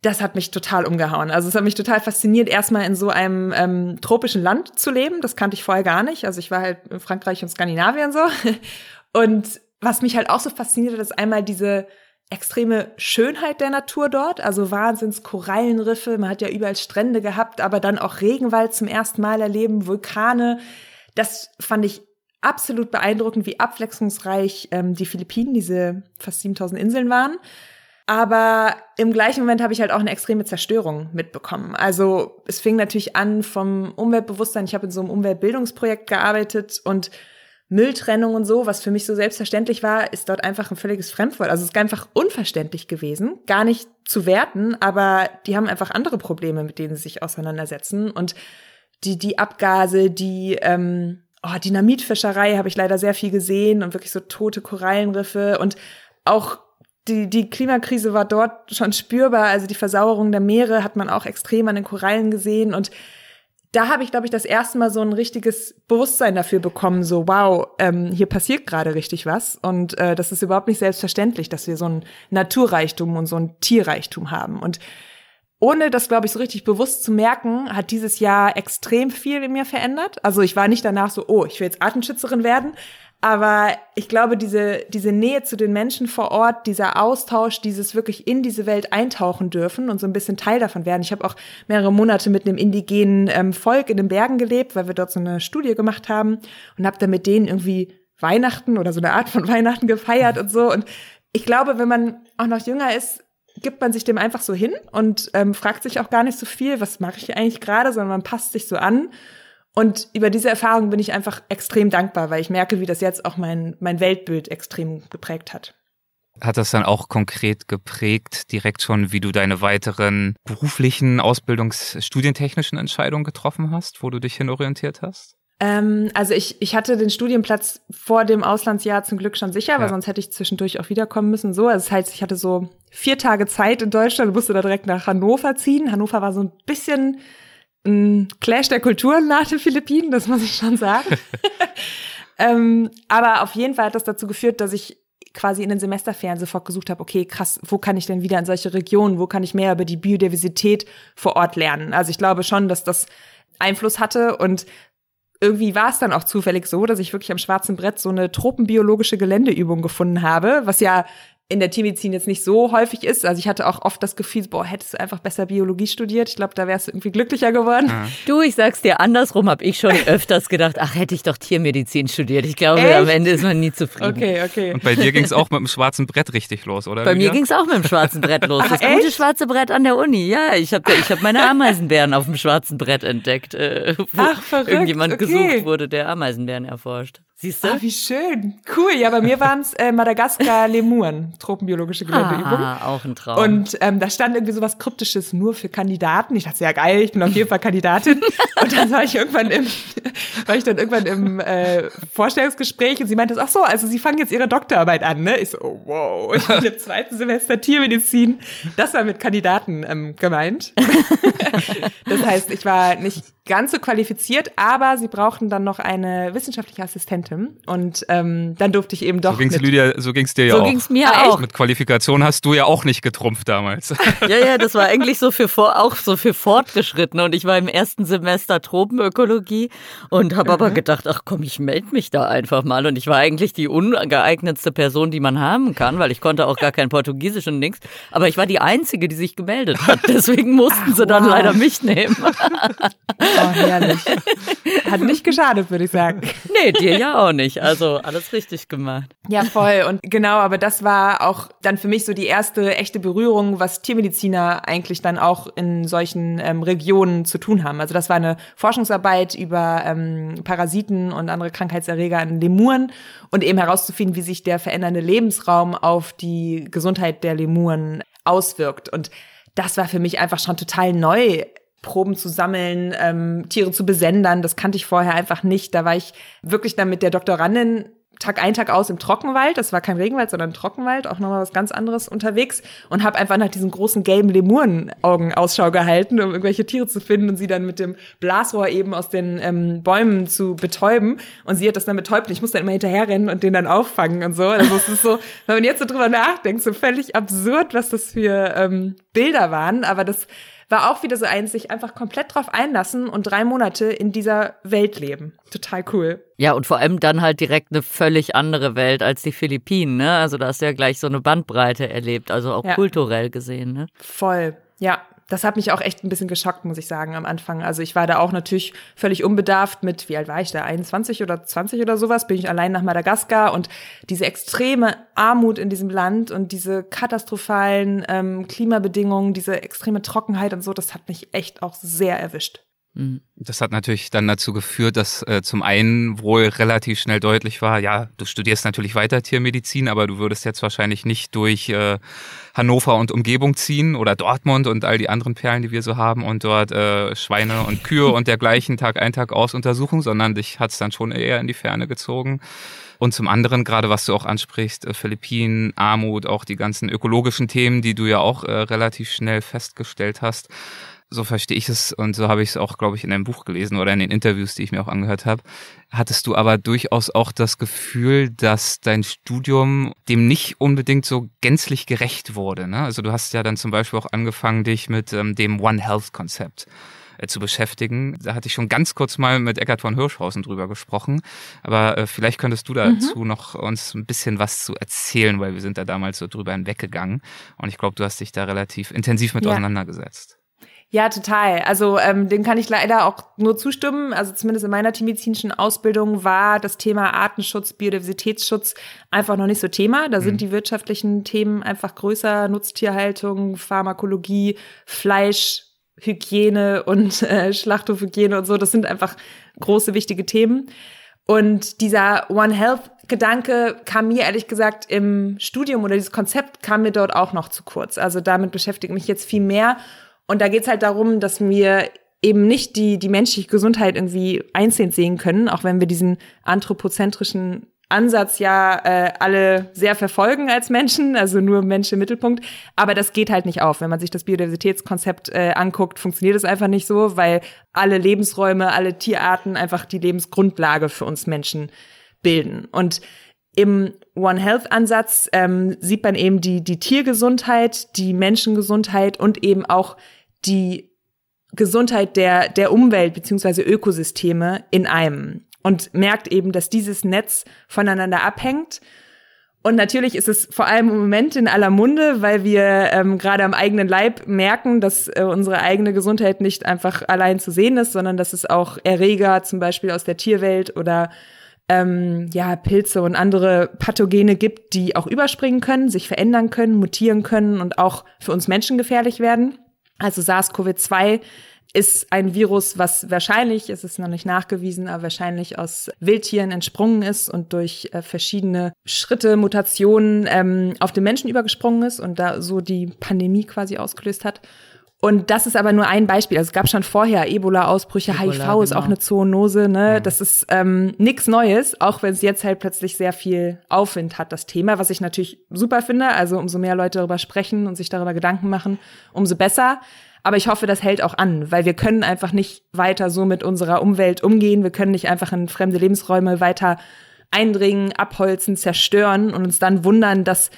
das hat mich total umgehauen. Also es hat mich total fasziniert, erstmal in so einem ähm, tropischen Land zu leben. Das kannte ich vorher gar nicht. Also ich war halt in Frankreich und Skandinavien so. (laughs) Und was mich halt auch so fasziniert hat, ist einmal diese extreme Schönheit der Natur dort, also Wahnsinns Korallenriffe, man hat ja überall Strände gehabt, aber dann auch Regenwald zum ersten Mal erleben, Vulkane. Das fand ich absolut beeindruckend, wie abwechslungsreich ähm, die Philippinen, diese fast 7000 Inseln waren. Aber im gleichen Moment habe ich halt auch eine extreme Zerstörung mitbekommen. Also es fing natürlich an vom Umweltbewusstsein. Ich habe in so einem Umweltbildungsprojekt gearbeitet und Mülltrennung und so, was für mich so selbstverständlich war, ist dort einfach ein völliges Fremdwort. Also es ist einfach unverständlich gewesen, gar nicht zu werten, aber die haben einfach andere Probleme, mit denen sie sich auseinandersetzen. Und die, die Abgase, die ähm, oh, Dynamitfischerei habe ich leider sehr viel gesehen und wirklich so tote Korallenriffe und auch die, die Klimakrise war dort schon spürbar. Also die Versauerung der Meere hat man auch extrem an den Korallen gesehen und da habe ich, glaube ich, das erste Mal so ein richtiges Bewusstsein dafür bekommen, so wow, ähm, hier passiert gerade richtig was und äh, das ist überhaupt nicht selbstverständlich, dass wir so ein Naturreichtum und so ein Tierreichtum haben. Und ohne das, glaube ich, so richtig bewusst zu merken, hat dieses Jahr extrem viel in mir verändert. Also ich war nicht danach so, oh, ich will jetzt Artenschützerin werden. Aber ich glaube, diese, diese Nähe zu den Menschen vor Ort, dieser Austausch, dieses wirklich in diese Welt eintauchen dürfen und so ein bisschen Teil davon werden. Ich habe auch mehrere Monate mit einem indigenen ähm, Volk in den Bergen gelebt, weil wir dort so eine Studie gemacht haben und habe dann mit denen irgendwie Weihnachten oder so eine Art von (laughs) Weihnachten gefeiert und so. Und ich glaube, wenn man auch noch jünger ist, gibt man sich dem einfach so hin und ähm, fragt sich auch gar nicht so viel, was mache ich hier eigentlich gerade, sondern man passt sich so an. Und über diese Erfahrung bin ich einfach extrem dankbar, weil ich merke, wie das jetzt auch mein, mein Weltbild extrem geprägt hat. Hat das dann auch konkret geprägt, direkt schon, wie du deine weiteren beruflichen, ausbildungsstudientechnischen Entscheidungen getroffen hast, wo du dich hinorientiert hast? Ähm, also ich, ich hatte den Studienplatz vor dem Auslandsjahr zum Glück schon sicher, ja. weil sonst hätte ich zwischendurch auch wiederkommen müssen. So, also das heißt, ich hatte so vier Tage Zeit in Deutschland, musste da direkt nach Hannover ziehen. Hannover war so ein bisschen ein Clash der Kulturen nach den Philippinen, das muss ich schon sagen. (laughs) ähm, aber auf jeden Fall hat das dazu geführt, dass ich quasi in den Semesterferien sofort gesucht habe, okay, krass, wo kann ich denn wieder in solche Regionen, wo kann ich mehr über die Biodiversität vor Ort lernen? Also ich glaube schon, dass das Einfluss hatte und irgendwie war es dann auch zufällig so, dass ich wirklich am schwarzen Brett so eine tropenbiologische Geländeübung gefunden habe, was ja in der Tiermedizin jetzt nicht so häufig ist. Also ich hatte auch oft das Gefühl, boah, hättest du einfach besser Biologie studiert. Ich glaube, da wärst du irgendwie glücklicher geworden. Ja. Du, ich sag's dir, andersrum habe ich schon öfters gedacht, ach, hätte ich doch Tiermedizin studiert. Ich glaube, Echt? am Ende ist man nie zufrieden. Okay, okay. Und bei dir ging's auch mit dem schwarzen Brett richtig los, oder? Bei mir ging's auch mit dem schwarzen Brett los. Das ach, gute schwarze Brett an der Uni. Ja, ich habe ich hab meine Ameisenbären auf dem schwarzen Brett entdeckt, äh, wo ach, verrückt. irgendjemand okay. gesucht wurde, der Ameisenbären erforscht. Siehst du? Ah, wie schön. Cool. Ja, bei mir waren es äh, Madagaskar-Lemuren, tropenbiologische Geländeübung. Ah, auch ein Traum. Und ähm, da stand irgendwie sowas Kryptisches nur für Kandidaten. Ich dachte, ja geil, ich bin auf jeden Fall Kandidatin. (laughs) und dann war ich irgendwann im, war ich dann irgendwann im äh, Vorstellungsgespräch und sie meinte, ach so, also Sie fangen jetzt Ihre Doktorarbeit an, ne? Ich so, oh, wow, ich bin im zweiten Semester Tiermedizin. Das war mit Kandidaten ähm, gemeint. (laughs) das heißt, ich war nicht ganz so qualifiziert, aber sie brauchten dann noch eine wissenschaftliche Assistentin und ähm, dann durfte ich eben doch. So ging's Lydia, so ging's dir ja so auch. So ging's mir ah, auch. Mit Qualifikation hast du ja auch nicht getrumpft damals. (laughs) Ja, ja, das war eigentlich so für vor, auch so für Fortgeschrittene und ich war im ersten Semester Tropenökologie und habe mhm. aber gedacht, ach komm, ich melde mich da einfach mal und ich war eigentlich die ungeeignetste Person, die man haben kann, weil ich konnte auch gar kein Portugiesisch und nichts, aber ich war die einzige, die sich gemeldet hat. (laughs) Deswegen mussten ach, sie dann wow. leider mich nehmen. (laughs) Oh, herrlich. Hat nicht geschadet, würde ich sagen. Nee, dir ja auch nicht. Also alles richtig gemacht. Ja, voll. Und genau, aber das war auch dann für mich so die erste echte Berührung, was Tiermediziner eigentlich dann auch in solchen ähm, Regionen zu tun haben. Also das war eine Forschungsarbeit über ähm, Parasiten und andere Krankheitserreger in Lemuren und eben herauszufinden, wie sich der verändernde Lebensraum auf die Gesundheit der Lemuren auswirkt. Und das war für mich einfach schon total neu Proben zu sammeln, ähm, Tiere zu besendern. Das kannte ich vorher einfach nicht. Da war ich wirklich dann mit der Doktorandin Tag ein, Tag aus im Trockenwald. Das war kein Regenwald, sondern Trockenwald, auch nochmal was ganz anderes unterwegs und habe einfach nach diesen großen gelben Lemurenaugen Ausschau gehalten, um irgendwelche Tiere zu finden und sie dann mit dem Blasrohr eben aus den ähm, Bäumen zu betäuben. Und sie hat das dann betäubt ich muss dann immer hinterherrennen und den dann auffangen und so. Also es ist so, (laughs) wenn man jetzt so drüber nachdenkt, so völlig absurd, was das für ähm, Bilder waren. Aber das war auch wieder so eins, sich einfach komplett drauf einlassen und drei Monate in dieser Welt leben. Total cool. Ja, und vor allem dann halt direkt eine völlig andere Welt als die Philippinen, ne? Also da hast du ja gleich so eine Bandbreite erlebt, also auch ja. kulturell gesehen, ne? Voll. Ja, das hat mich auch echt ein bisschen geschockt, muss ich sagen, am Anfang. Also ich war da auch natürlich völlig unbedarft mit, wie alt war ich da, 21 oder 20 oder sowas, bin ich allein nach Madagaskar und diese extreme Armut in diesem Land und diese katastrophalen ähm, Klimabedingungen, diese extreme Trockenheit und so, das hat mich echt auch sehr erwischt. Mhm. Das hat natürlich dann dazu geführt, dass äh, zum einen wohl relativ schnell deutlich war, ja, du studierst natürlich weiter Tiermedizin, aber du würdest jetzt wahrscheinlich nicht durch äh, Hannover und Umgebung ziehen oder Dortmund und all die anderen Perlen, die wir so haben und dort äh, Schweine und Kühe (laughs) und dergleichen Tag ein, Tag aus untersuchen, sondern dich hat's dann schon eher in die Ferne gezogen. Und zum anderen, gerade was du auch ansprichst, äh, Philippinen, Armut, auch die ganzen ökologischen Themen, die du ja auch äh, relativ schnell festgestellt hast, so verstehe ich es und so habe ich es auch, glaube ich, in einem Buch gelesen oder in den Interviews, die ich mir auch angehört habe. Hattest du aber durchaus auch das Gefühl, dass dein Studium dem nicht unbedingt so gänzlich gerecht wurde? Ne? Also du hast ja dann zum Beispiel auch angefangen, dich mit ähm, dem One Health Konzept äh, zu beschäftigen. Da hatte ich schon ganz kurz mal mit Eckart von Hirschhausen drüber gesprochen. Aber äh, vielleicht könntest du dazu mhm. noch uns ein bisschen was zu erzählen, weil wir sind da damals so drüber hinweggegangen. Und ich glaube, du hast dich da relativ intensiv mit ja. auseinandergesetzt. Ja, total. Also ähm, dem kann ich leider auch nur zustimmen. Also zumindest in meiner tiermedizinischen Ausbildung war das Thema Artenschutz, Biodiversitätsschutz einfach noch nicht so Thema. Da mhm. sind die wirtschaftlichen Themen einfach größer. Nutztierhaltung, Pharmakologie, Fleisch, Hygiene und äh, Schlachthofhygiene und so. Das sind einfach große, wichtige Themen. Und dieser One Health Gedanke kam mir ehrlich gesagt im Studium oder dieses Konzept kam mir dort auch noch zu kurz. Also damit beschäftige ich mich jetzt viel mehr und da geht's halt darum, dass wir eben nicht die, die menschliche Gesundheit irgendwie einzeln sehen können, auch wenn wir diesen anthropozentrischen Ansatz ja äh, alle sehr verfolgen als Menschen, also nur Mensch im Mittelpunkt. Aber das geht halt nicht auf. Wenn man sich das Biodiversitätskonzept äh, anguckt, funktioniert es einfach nicht so, weil alle Lebensräume, alle Tierarten einfach die Lebensgrundlage für uns Menschen bilden. Und im One Health Ansatz ähm, sieht man eben die, die Tiergesundheit, die Menschengesundheit und eben auch die Gesundheit der, der Umwelt beziehungsweise Ökosysteme in einem und merkt eben, dass dieses Netz voneinander abhängt. Und natürlich ist es vor allem im Moment in aller Munde, weil wir ähm, gerade am eigenen Leib merken, dass äh, unsere eigene Gesundheit nicht einfach allein zu sehen ist, sondern dass es auch Erreger zum Beispiel aus der Tierwelt oder ähm, ja, Pilze und andere Pathogene gibt, die auch überspringen können, sich verändern können, mutieren können und auch für uns Menschen gefährlich werden. Also SARS-CoV-2 ist ein Virus, was wahrscheinlich, es ist noch nicht nachgewiesen, aber wahrscheinlich aus Wildtieren entsprungen ist und durch äh, verschiedene Schritte, Mutationen ähm, auf den Menschen übergesprungen ist und da so die Pandemie quasi ausgelöst hat. Und das ist aber nur ein Beispiel. Also es gab schon vorher Ebola-Ausbrüche, Ebola, HIV genau. ist auch eine Zoonose, ne? Ja. Das ist ähm, nichts Neues, auch wenn es jetzt halt plötzlich sehr viel Aufwind hat, das Thema, was ich natürlich super finde. Also umso mehr Leute darüber sprechen und sich darüber Gedanken machen, umso besser. Aber ich hoffe, das hält auch an, weil wir können einfach nicht weiter so mit unserer Umwelt umgehen. Wir können nicht einfach in fremde Lebensräume weiter eindringen, abholzen, zerstören und uns dann wundern, dass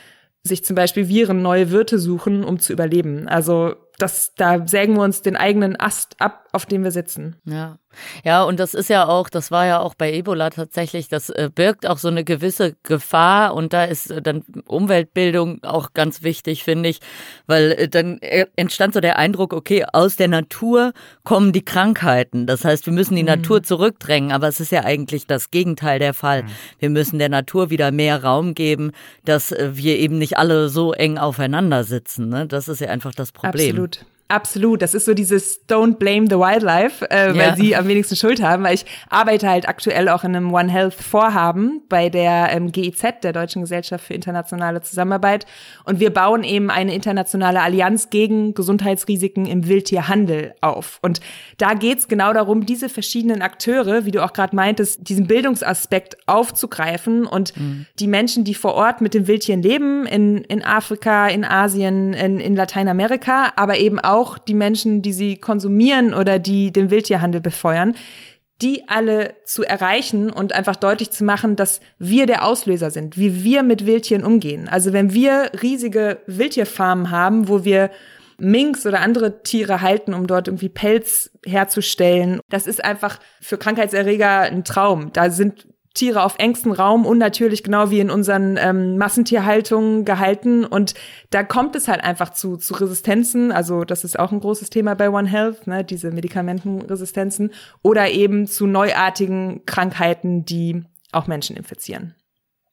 sich zum Beispiel Viren neue Wirte suchen, um zu überleben. Also das, da sägen wir uns den eigenen Ast ab, auf dem wir sitzen. Ja. Ja, und das ist ja auch, das war ja auch bei Ebola tatsächlich, das äh, birgt auch so eine gewisse Gefahr und da ist äh, dann Umweltbildung auch ganz wichtig, finde ich, weil äh, dann entstand so der Eindruck, okay, aus der Natur kommen die Krankheiten. Das heißt, wir müssen die mhm. Natur zurückdrängen, aber es ist ja eigentlich das Gegenteil der Fall. Mhm. Wir müssen der Natur wieder mehr Raum geben, dass wir eben nicht alle so eng aufeinander sitzen. Ne? Das ist ja einfach das Problem. Absolut. Absolut, das ist so dieses Don't blame the wildlife, äh, weil sie am wenigsten Schuld haben, weil ich arbeite halt aktuell auch in einem One Health Vorhaben bei der ähm, GIZ, der Deutschen Gesellschaft für internationale Zusammenarbeit. Und wir bauen eben eine internationale Allianz gegen Gesundheitsrisiken im Wildtierhandel auf. Und da geht's genau darum, diese verschiedenen Akteure, wie du auch gerade meintest, diesen Bildungsaspekt aufzugreifen und mhm. die Menschen, die vor Ort mit den Wildtieren leben, in, in Afrika, in Asien, in, in Lateinamerika, aber eben auch auch die Menschen, die sie konsumieren oder die den Wildtierhandel befeuern, die alle zu erreichen und einfach deutlich zu machen, dass wir der Auslöser sind, wie wir mit Wildtieren umgehen. Also wenn wir riesige Wildtierfarmen haben, wo wir Minks oder andere Tiere halten, um dort irgendwie Pelz herzustellen, das ist einfach für Krankheitserreger ein Traum. Da sind Tiere auf engstem Raum unnatürlich, genau wie in unseren ähm, Massentierhaltungen gehalten. Und da kommt es halt einfach zu, zu Resistenzen. Also das ist auch ein großes Thema bei One Health, ne, diese Medikamentenresistenzen oder eben zu neuartigen Krankheiten, die auch Menschen infizieren.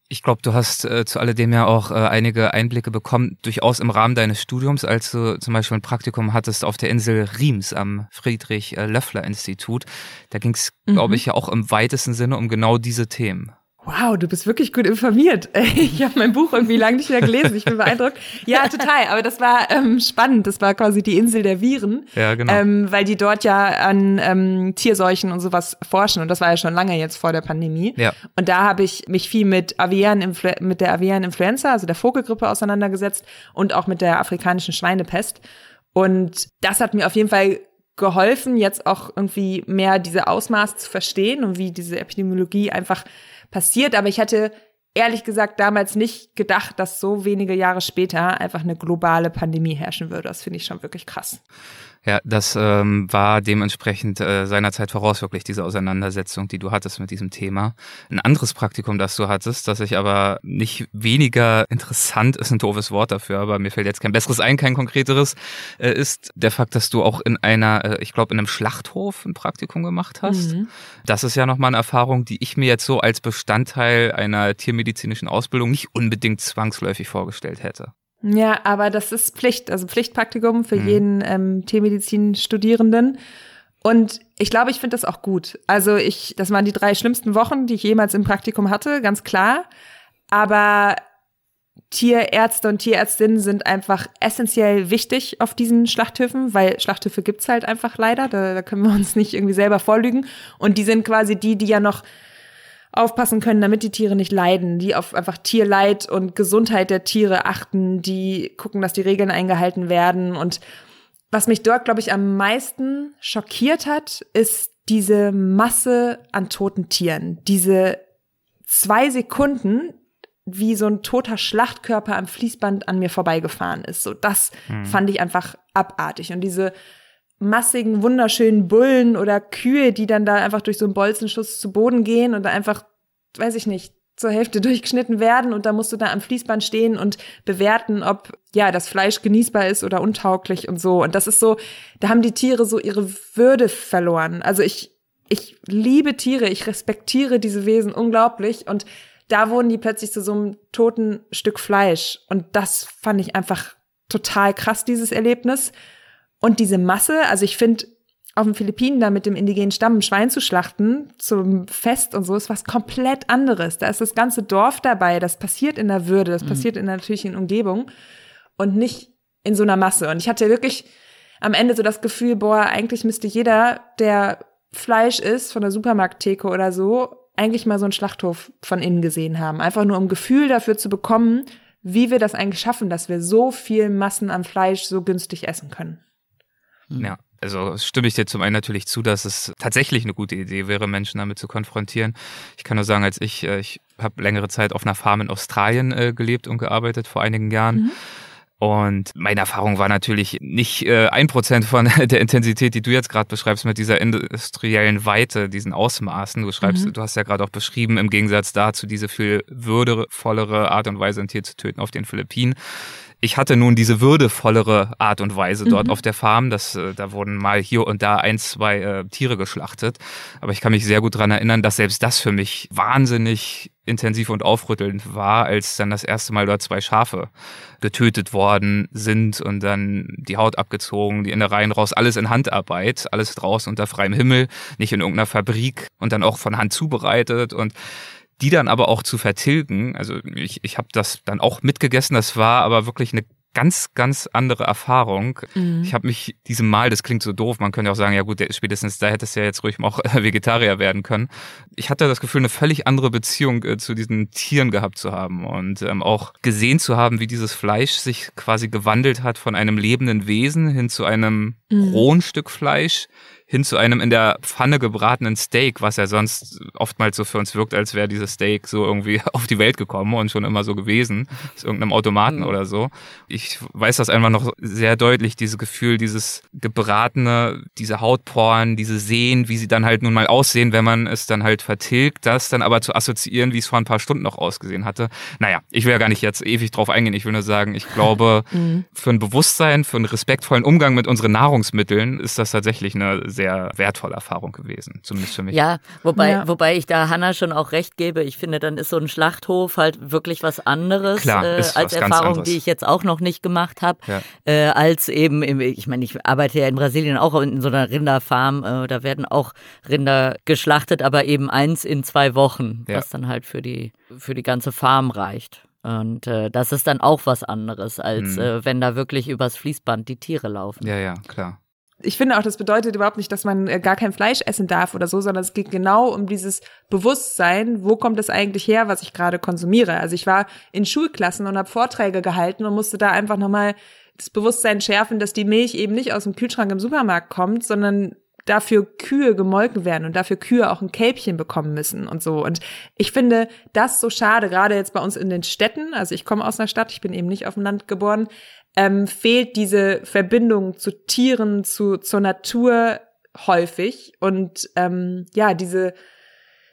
Ich glaube, du hast äh, zu alledem ja auch äh, einige Einblicke bekommen, durchaus im Rahmen deines Studiums, als du zum Beispiel ein Praktikum hattest auf der Insel Riems am Friedrich-Löffler-Institut. Da ging es, mhm. glaube ich, ja auch im weitesten Sinne um genau diese Themen. Wow, du bist wirklich gut informiert. (laughs) Ich habe mein Buch irgendwie lange nicht mehr gelesen. Ich bin (laughs) beeindruckt. Ja, total. Aber das war ähm, spannend. Das war quasi die Insel der Viren. Ja, genau. Ähm, weil die dort ja an ähm, Tierseuchen und sowas forschen. Und das war ja schon lange jetzt vor der Pandemie. Ja. Und da habe ich mich viel mit Avian mit der Avian Influenza, also der Vogelgrippe, auseinandergesetzt und auch mit der afrikanischen Schweinepest. Und das hat mir auf jeden Fall geholfen, jetzt auch irgendwie mehr diese Ausmaß zu verstehen und wie diese Epidemiologie einfach passiert. Aber ich hatte ehrlich gesagt damals nicht gedacht, dass so wenige Jahre später einfach eine globale Pandemie herrschen würde. Das finde ich schon wirklich krass. Ja, das ähm, war dementsprechend äh, seinerzeit voraus wirklich diese Auseinandersetzung, die du hattest mit diesem Thema. Ein anderes Praktikum, das du hattest, das ich aber nicht weniger interessant ist, ein doofes Wort dafür, aber mir fällt jetzt kein besseres ein, kein konkreteres, äh, ist der Fakt, dass du auch in einer, äh, ich glaube, in einem Schlachthof ein Praktikum gemacht hast. Mhm. Das ist ja nochmal eine Erfahrung, die ich mir jetzt so als Bestandteil einer tiermedizinischen Ausbildung nicht unbedingt zwangsläufig vorgestellt hätte. Ja, aber das ist Pflicht, also Pflichtpraktikum für mhm. jeden ähm, Tiermedizin-Studierenden. Und ich glaube, ich finde das auch gut. Also ich, das waren die drei schlimmsten Wochen, die ich jemals im Praktikum hatte, ganz klar. Aber Tierärzte und Tierärztinnen sind einfach essentiell wichtig auf diesen Schlachthöfen, weil Schlachthöfe gibt's halt einfach leider. Da, da können wir uns nicht irgendwie selber vorlügen. Und die sind quasi die, die ja noch aufpassen können, damit die Tiere nicht leiden, die auf einfach Tierleid und Gesundheit der Tiere achten, die gucken, dass die Regeln eingehalten werden. Und was mich dort, glaube ich, am meisten schockiert hat, ist diese Masse an toten Tieren. Diese zwei Sekunden, wie so ein toter Schlachtkörper am Fließband an mir vorbeigefahren ist. So, das hm. fand ich einfach abartig. Und diese massigen, wunderschönen Bullen oder Kühe, die dann da einfach durch so einen Bolzenschuss zu Boden gehen und da einfach, weiß ich nicht, zur Hälfte (laughs) durchgeschnitten werden und da musst du da am Fließband stehen und bewerten, ob ja das Fleisch genießbar ist oder untauglich und so. Und das ist so, da haben die Tiere so ihre Würde verloren. Also ich, ich liebe Tiere, ich respektiere diese Wesen unglaublich und da wurden die plötzlich zu so einem toten Stück Fleisch. Und das fand ich einfach total krass, dieses Erlebnis. Und diese Masse, also ich finde, auf den Philippinen da mit dem indigenen Stamm ein Schwein zu schlachten zum Fest und so ist was komplett anderes. Da ist das ganze Dorf dabei, das passiert in der Würde, das mhm. passiert in der natürlichen Umgebung und nicht in so einer Masse. Und ich hatte wirklich am Ende so das Gefühl, boah, eigentlich müsste jeder, der Fleisch isst von der Supermarkttheke oder so, eigentlich mal so einen Schlachthof von innen gesehen haben. Einfach nur um Gefühl dafür zu bekommen, wie wir das eigentlich schaffen, dass wir so viel Massen an Fleisch so günstig essen können. Hm. Ja. Also stimme ich dir zum einen natürlich zu, dass es tatsächlich eine gute Idee wäre, Menschen damit zu konfrontieren. Ich kann nur sagen, als ich, äh, ich habe längere Zeit auf einer Farm in Australien äh, gelebt und gearbeitet vor einigen Jahren. Mhm. Und meine Erfahrung war natürlich nicht äh, ein Prozent von (laughs) der Intensität, die du jetzt gerade beschreibst, mit dieser industriellen Weite, diesen Ausmaßen. Du schreibst, mhm. du hast ja gerade auch beschrieben, im Gegensatz dazu diese viel würdevollere Art und Weise, ein Tier zu töten auf den Philippinen ich hatte nun diese würdevollere Art und Weise dort mhm. auf der Farm. Das, äh, da wurden mal hier und da ein, zwei äh, Tiere geschlachtet. Aber ich kann mich sehr gut dran erinnern, dass selbst das für mich wahnsinnig intensiv und aufrüttelnd war, als dann das erste Mal dort zwei Schafe getötet worden sind und dann die Haut abgezogen, die Innereien raus, alles in Handarbeit, alles draußen unter freiem Himmel, nicht in irgendeiner Fabrik und dann auch von Hand zubereitet und die dann aber auch zu vertilgen. Also ich, ich habe das dann auch mitgegessen, das war aber wirklich eine ganz, ganz andere Erfahrung. Mhm. Ich habe mich diesem Mal, das klingt so doof, man könnte auch sagen, ja gut, spätestens da hättest du ja jetzt ruhig auch Vegetarier werden können. Ich hatte das Gefühl, eine völlig andere Beziehung äh, zu diesen Tieren gehabt zu haben und ähm, auch gesehen zu haben, wie dieses Fleisch sich quasi gewandelt hat von einem lebenden Wesen hin zu einem mhm. rohen Stück Fleisch hin zu einem in der Pfanne gebratenen Steak, was ja sonst oftmals so für uns wirkt, als wäre dieses Steak so irgendwie (laughs) auf die Welt gekommen und schon immer so gewesen, aus irgendeinem Automaten mhm. oder so. Ich weiß das einfach noch sehr deutlich, dieses Gefühl, dieses gebratene, diese Hautporen, diese Sehen, wie sie dann halt nun mal aussehen, wenn man es dann halt vertilgt, das dann aber zu assoziieren, wie es vor ein paar Stunden noch ausgesehen hatte. Naja, ich will ja gar nicht jetzt ewig drauf eingehen. Ich will nur sagen, ich glaube, (laughs) mhm. für ein Bewusstsein, für einen respektvollen Umgang mit unseren Nahrungsmitteln ist das tatsächlich eine sehr wertvolle Erfahrung gewesen, zumindest für mich. Ja, wobei, ja. wobei ich da Hanna schon auch recht gebe. Ich finde, dann ist so ein Schlachthof halt wirklich was anderes Klar, äh, als Erfahrung, die ich jetzt auch noch nicht gemacht habe, ja. äh, als eben, im, ich meine, ich arbeite ja in Brasilien auch in so einer Rinderfarm, äh, da werden auch Rinder geschlachtet, aber eben eins in zwei Wochen, ja. was dann halt für die, für die ganze Farm reicht. Und äh, das ist dann auch was anderes, als mhm. äh, wenn da wirklich übers Fließband die Tiere laufen. Ja, ja, klar ich finde auch, das bedeutet überhaupt nicht, dass man äh, gar kein Fleisch essen darf oder so, sondern es geht genau um dieses Bewusstsein, wo kommt es eigentlich her, was ich gerade konsumiere. Also ich war in Schulklassen und habe Vorträge gehalten und musste da einfach nochmal das Bewusstsein schärfen, dass die Milch eben nicht aus dem Kühlschrank im Supermarkt kommt, sondern dafür Kühe gemolken werden und dafür Kühe auch ein Kälbchen bekommen müssen und so. Und ich finde das so schade, gerade jetzt bei uns in den Städten. Also ich komme aus einer Stadt, ich bin eben nicht auf dem Land geboren ähm, fehlt diese Verbindung zu Tieren, zu, zur Natur häufig. Und ähm, ja, diese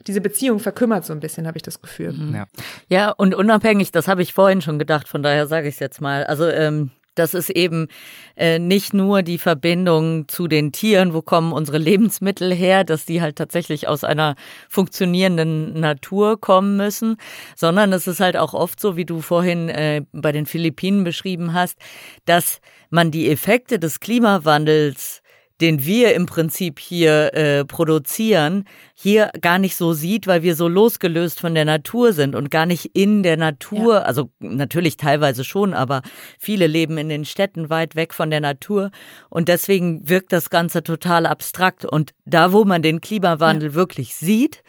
diese Beziehung verkümmert so ein bisschen, habe ich das Gefühl. Mhm. Ja. ja, und unabhängig, das habe ich vorhin schon gedacht, von daher sage ich es jetzt mal. Also ähm, das ist eben äh, nicht nur die Verbindung zu den Tieren, wo kommen unsere (laughs) Lebensmittel her, dass die halt tatsächlich aus einer funktionierenden Natur kommen müssen, sondern es ist halt auch oft so, wie du vorhin äh, bei den Philippinen beschrieben hast, dass man die Effekte des Klimawandels den wir im Prinzip hier äh, produzieren, hier gar nicht so sieht, weil wir so losgelöst von der Natur sind und gar nicht in der Natur, ja. also natürlich teilweise schon, aber viele leben in den Städten weit weg von der Natur und deswegen wirkt das Ganze total abstrakt und da, wo man den Klimawandel ja. wirklich sieht,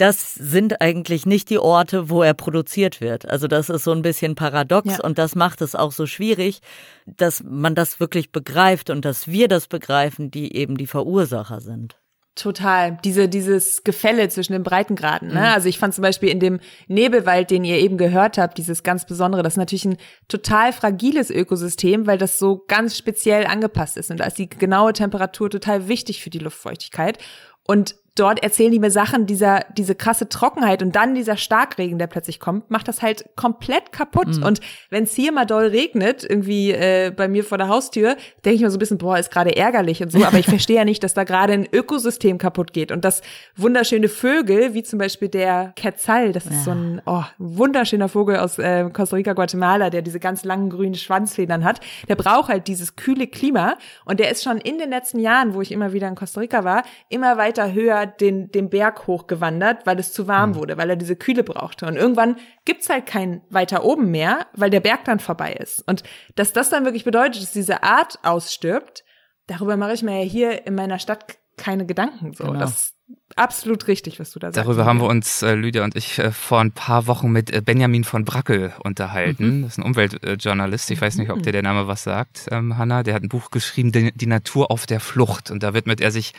das sind eigentlich nicht die Orte, wo er produziert wird. Also das ist so ein bisschen paradox ja. und das macht es auch so schwierig, dass man das wirklich begreift und dass wir das begreifen, die eben die Verursacher sind. Total. Diese, dieses Gefälle zwischen den Breitengraden. Ne? Mhm. Also ich fand zum Beispiel in dem Nebelwald, den ihr eben gehört habt, dieses ganz Besondere, das ist natürlich ein total fragiles Ökosystem, weil das so ganz speziell angepasst ist. Und da ist die genaue Temperatur total wichtig für die Luftfeuchtigkeit. Und dort erzählen die mir Sachen, dieser, diese krasse Trockenheit und dann dieser Starkregen, der plötzlich kommt, macht das halt komplett kaputt. Mhm. Und wenn es hier mal doll regnet, irgendwie äh, bei mir vor der Haustür, denke ich mir so ein bisschen, boah, ist gerade ärgerlich und so, aber ich (laughs) verstehe ja nicht, dass da gerade ein Ökosystem kaputt geht. Und dass wunderschöne Vögel, wie zum Beispiel der Quetzal, das ist ja. so ein oh, wunderschöner Vogel aus äh, Costa Rica, Guatemala, der diese ganz langen grünen Schwanzfedern hat, der braucht halt dieses kühle Klima und der ist schon in den letzten Jahren, wo ich immer wieder in Costa Rica war, immer weiter höher den, den Berg hochgewandert, weil es zu warm mhm. wurde, weil er diese Kühle brauchte. Und irgendwann gibt's halt kein weiter oben mehr, weil der Berg dann vorbei ist. Und dass das dann wirklich bedeutet, dass diese Art ausstirbt, darüber mache ich mir ja hier in meiner Stadt keine Gedanken. So, genau. das absolut richtig, was du da sagst. Darüber haben wir uns, äh, Lydia und ich, äh, vor ein paar Wochen mit äh, Benjamin von Brackel unterhalten. Mhm. Das ist ein Umweltjournalist. Ich weiß nicht, ob dir der Name was sagt, ähm, Hanna. Der hat ein Buch geschrieben, Die, die Natur auf der Flucht. Und da widmet er sich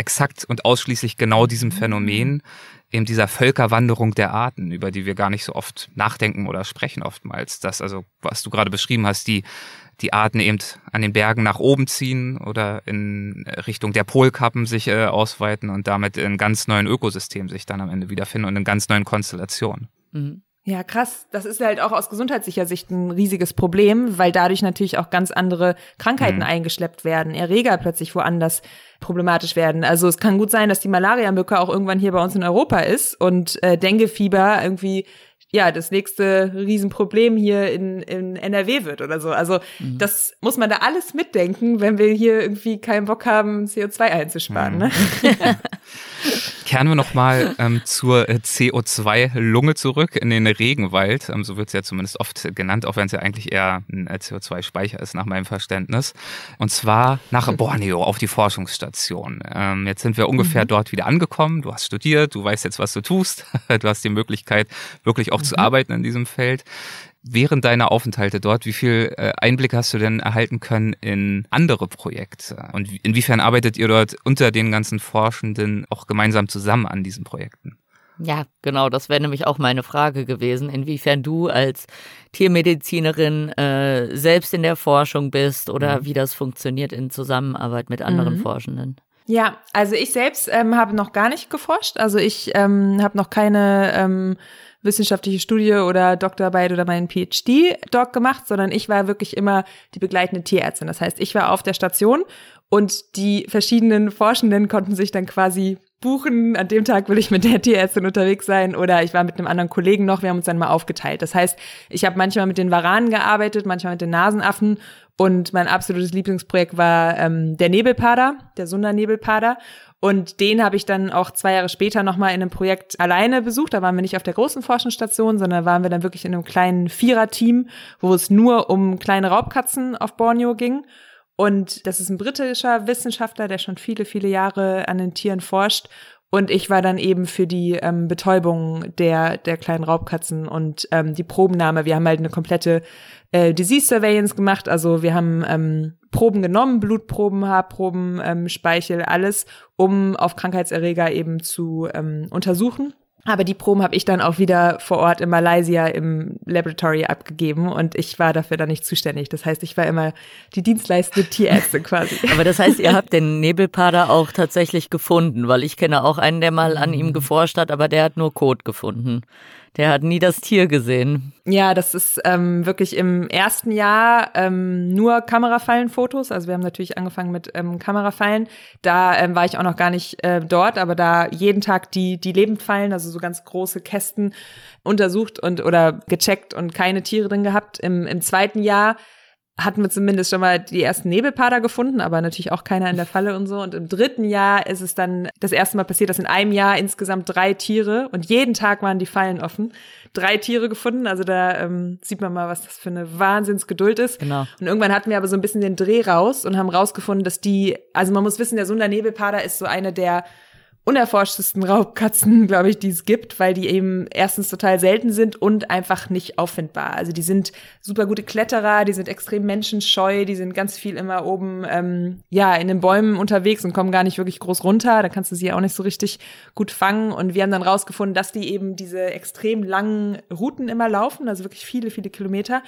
exakt und ausschließlich genau diesem Phänomen, eben dieser Völkerwanderung der Arten, über die wir gar nicht so oft nachdenken oder sprechen oftmals. Das, also, was du gerade beschrieben hast, die, die Arten eben an den Bergen nach oben ziehen oder in Richtung der Polkappen sich äh, ausweiten und damit in ganz neuen Ökosystemen sich dann am Ende wiederfinden und in ganz neuen Konstellationen. Mhm. Ja, krass. Das ist halt auch aus gesundheitlicher Sicht ein riesiges Problem, weil dadurch natürlich auch ganz andere Krankheiten mhm. eingeschleppt werden, Erreger plötzlich woanders problematisch werden. Also es kann gut sein, dass die Malaria-Mücke auch irgendwann hier bei uns in Europa ist und äh, Dengue-Fieber irgendwie ja, das nächste Riesenproblem hier in, in NRW wird oder so. Also mhm. das muss man da alles mitdenken, wenn wir hier irgendwie keinen Bock haben, CO2 einzusparen. Mhm. Ne? (laughs) (laughs) Kehren wir nochmal ähm, zur äh, CO2-Lunge zurück in den Regenwald. Ähm, so wird es ja zumindest oft genannt, auch wenn es ja eigentlich eher ein äh, CO2-Speicher ist, nach meinem Verständnis. Und zwar nach Borneo auf die Forschungsstation. Ähm, jetzt sind wir ungefähr mhm. dort wieder angekommen. Du hast studiert, du weißt jetzt, was du tust. (laughs) du hast die Möglichkeit, wirklich auch mhm. zu arbeiten in diesem Feld während deiner Aufenthalte dort, wie viel äh, Einblick hast du denn erhalten können in andere Projekte? Und inwiefern arbeitet ihr dort unter den ganzen Forschenden auch gemeinsam zusammen an diesen Projekten? Ja, genau, das wäre nämlich auch meine Frage gewesen, inwiefern du als Tiermedizinerin äh, selbst in der Forschung bist oder mhm. wie das funktioniert in Zusammenarbeit mit anderen mhm. Forschenden. Ja, also ich selbst ähm, habe noch gar nicht geforscht. Also ich ähm, habe noch keine ähm, wissenschaftliche Studie oder Doktorarbeit oder meinen PhD-Doc gemacht, sondern ich war wirklich immer die begleitende Tierärztin. Das heißt, ich war auf der Station und die verschiedenen Forschenden konnten sich dann quasi buchen, an dem Tag will ich mit der Tierärztin unterwegs sein oder ich war mit einem anderen Kollegen noch, wir haben uns dann mal aufgeteilt. Das heißt, ich habe manchmal mit den Varanen gearbeitet, manchmal mit den Nasenaffen und mein absolutes Lieblingsprojekt war ähm, der Nebelpader, der Sunda-Nebelpader. Und den habe ich dann auch zwei Jahre später nochmal in einem Projekt alleine besucht. Da waren wir nicht auf der großen Forschungsstation, sondern waren wir dann wirklich in einem kleinen Viererteam, wo es nur um kleine Raubkatzen auf Borneo ging. Und das ist ein britischer Wissenschaftler, der schon viele, viele Jahre an den Tieren forscht. Und ich war dann eben für die ähm, Betäubung der, der kleinen Raubkatzen und ähm, die Probennahme. Wir haben halt eine komplette äh, Disease Surveillance gemacht. Also wir haben ähm, Proben genommen, Blutproben, Haarproben, ähm, Speichel, alles, um auf Krankheitserreger eben zu ähm, untersuchen. Aber die Proben habe ich dann auch wieder vor Ort in Malaysia im Laboratory abgegeben und ich war dafür dann nicht zuständig. Das heißt, ich war immer die dienstleistende Tierärztin (laughs) quasi. Aber das heißt, ihr habt den Nebelpader auch tatsächlich gefunden, weil ich kenne auch einen, der mal an ihm mhm. geforscht hat, aber der hat nur Kot gefunden. Der hat nie das Tier gesehen. Ja, das ist ähm, wirklich im ersten Jahr ähm, nur Kamerafallenfotos. Also wir haben natürlich angefangen mit ähm, Kamerafallen. Da ähm, war ich auch noch gar nicht äh, dort, aber da jeden Tag die die Lebendfallen, also so ganz große Kästen untersucht und oder gecheckt und keine Tiere drin gehabt. Im, im zweiten Jahr hatten wir zumindest schon mal die ersten Nebelpader gefunden, aber natürlich auch keiner in der Falle und so. Und im dritten Jahr ist es dann das erste Mal passiert, dass in einem Jahr insgesamt drei Tiere und jeden Tag waren die Fallen offen, drei Tiere gefunden. Also da ähm, sieht man mal, was das für eine Wahnsinnsgeduld ist. Genau. Und irgendwann hatten wir aber so ein bisschen den Dreh raus und haben rausgefunden, dass die, also man muss wissen, der Sunder Nebelpader ist so eine der unerforschtesten Raubkatzen, (laughs) glaube ich, die es gibt, weil die eben erstens total selten sind und einfach nicht auffindbar. Also die sind super gute Kletterer, die sind extrem menschenscheu, die sind ganz viel immer oben, ähm, ja, in den Bäumen unterwegs und kommen gar nicht wirklich groß runter. Da kannst du sie auch nicht so richtig gut fangen. Und wir haben dann rausgefunden, dass die eben diese extrem langen Routen immer laufen, also wirklich viele, viele Kilometer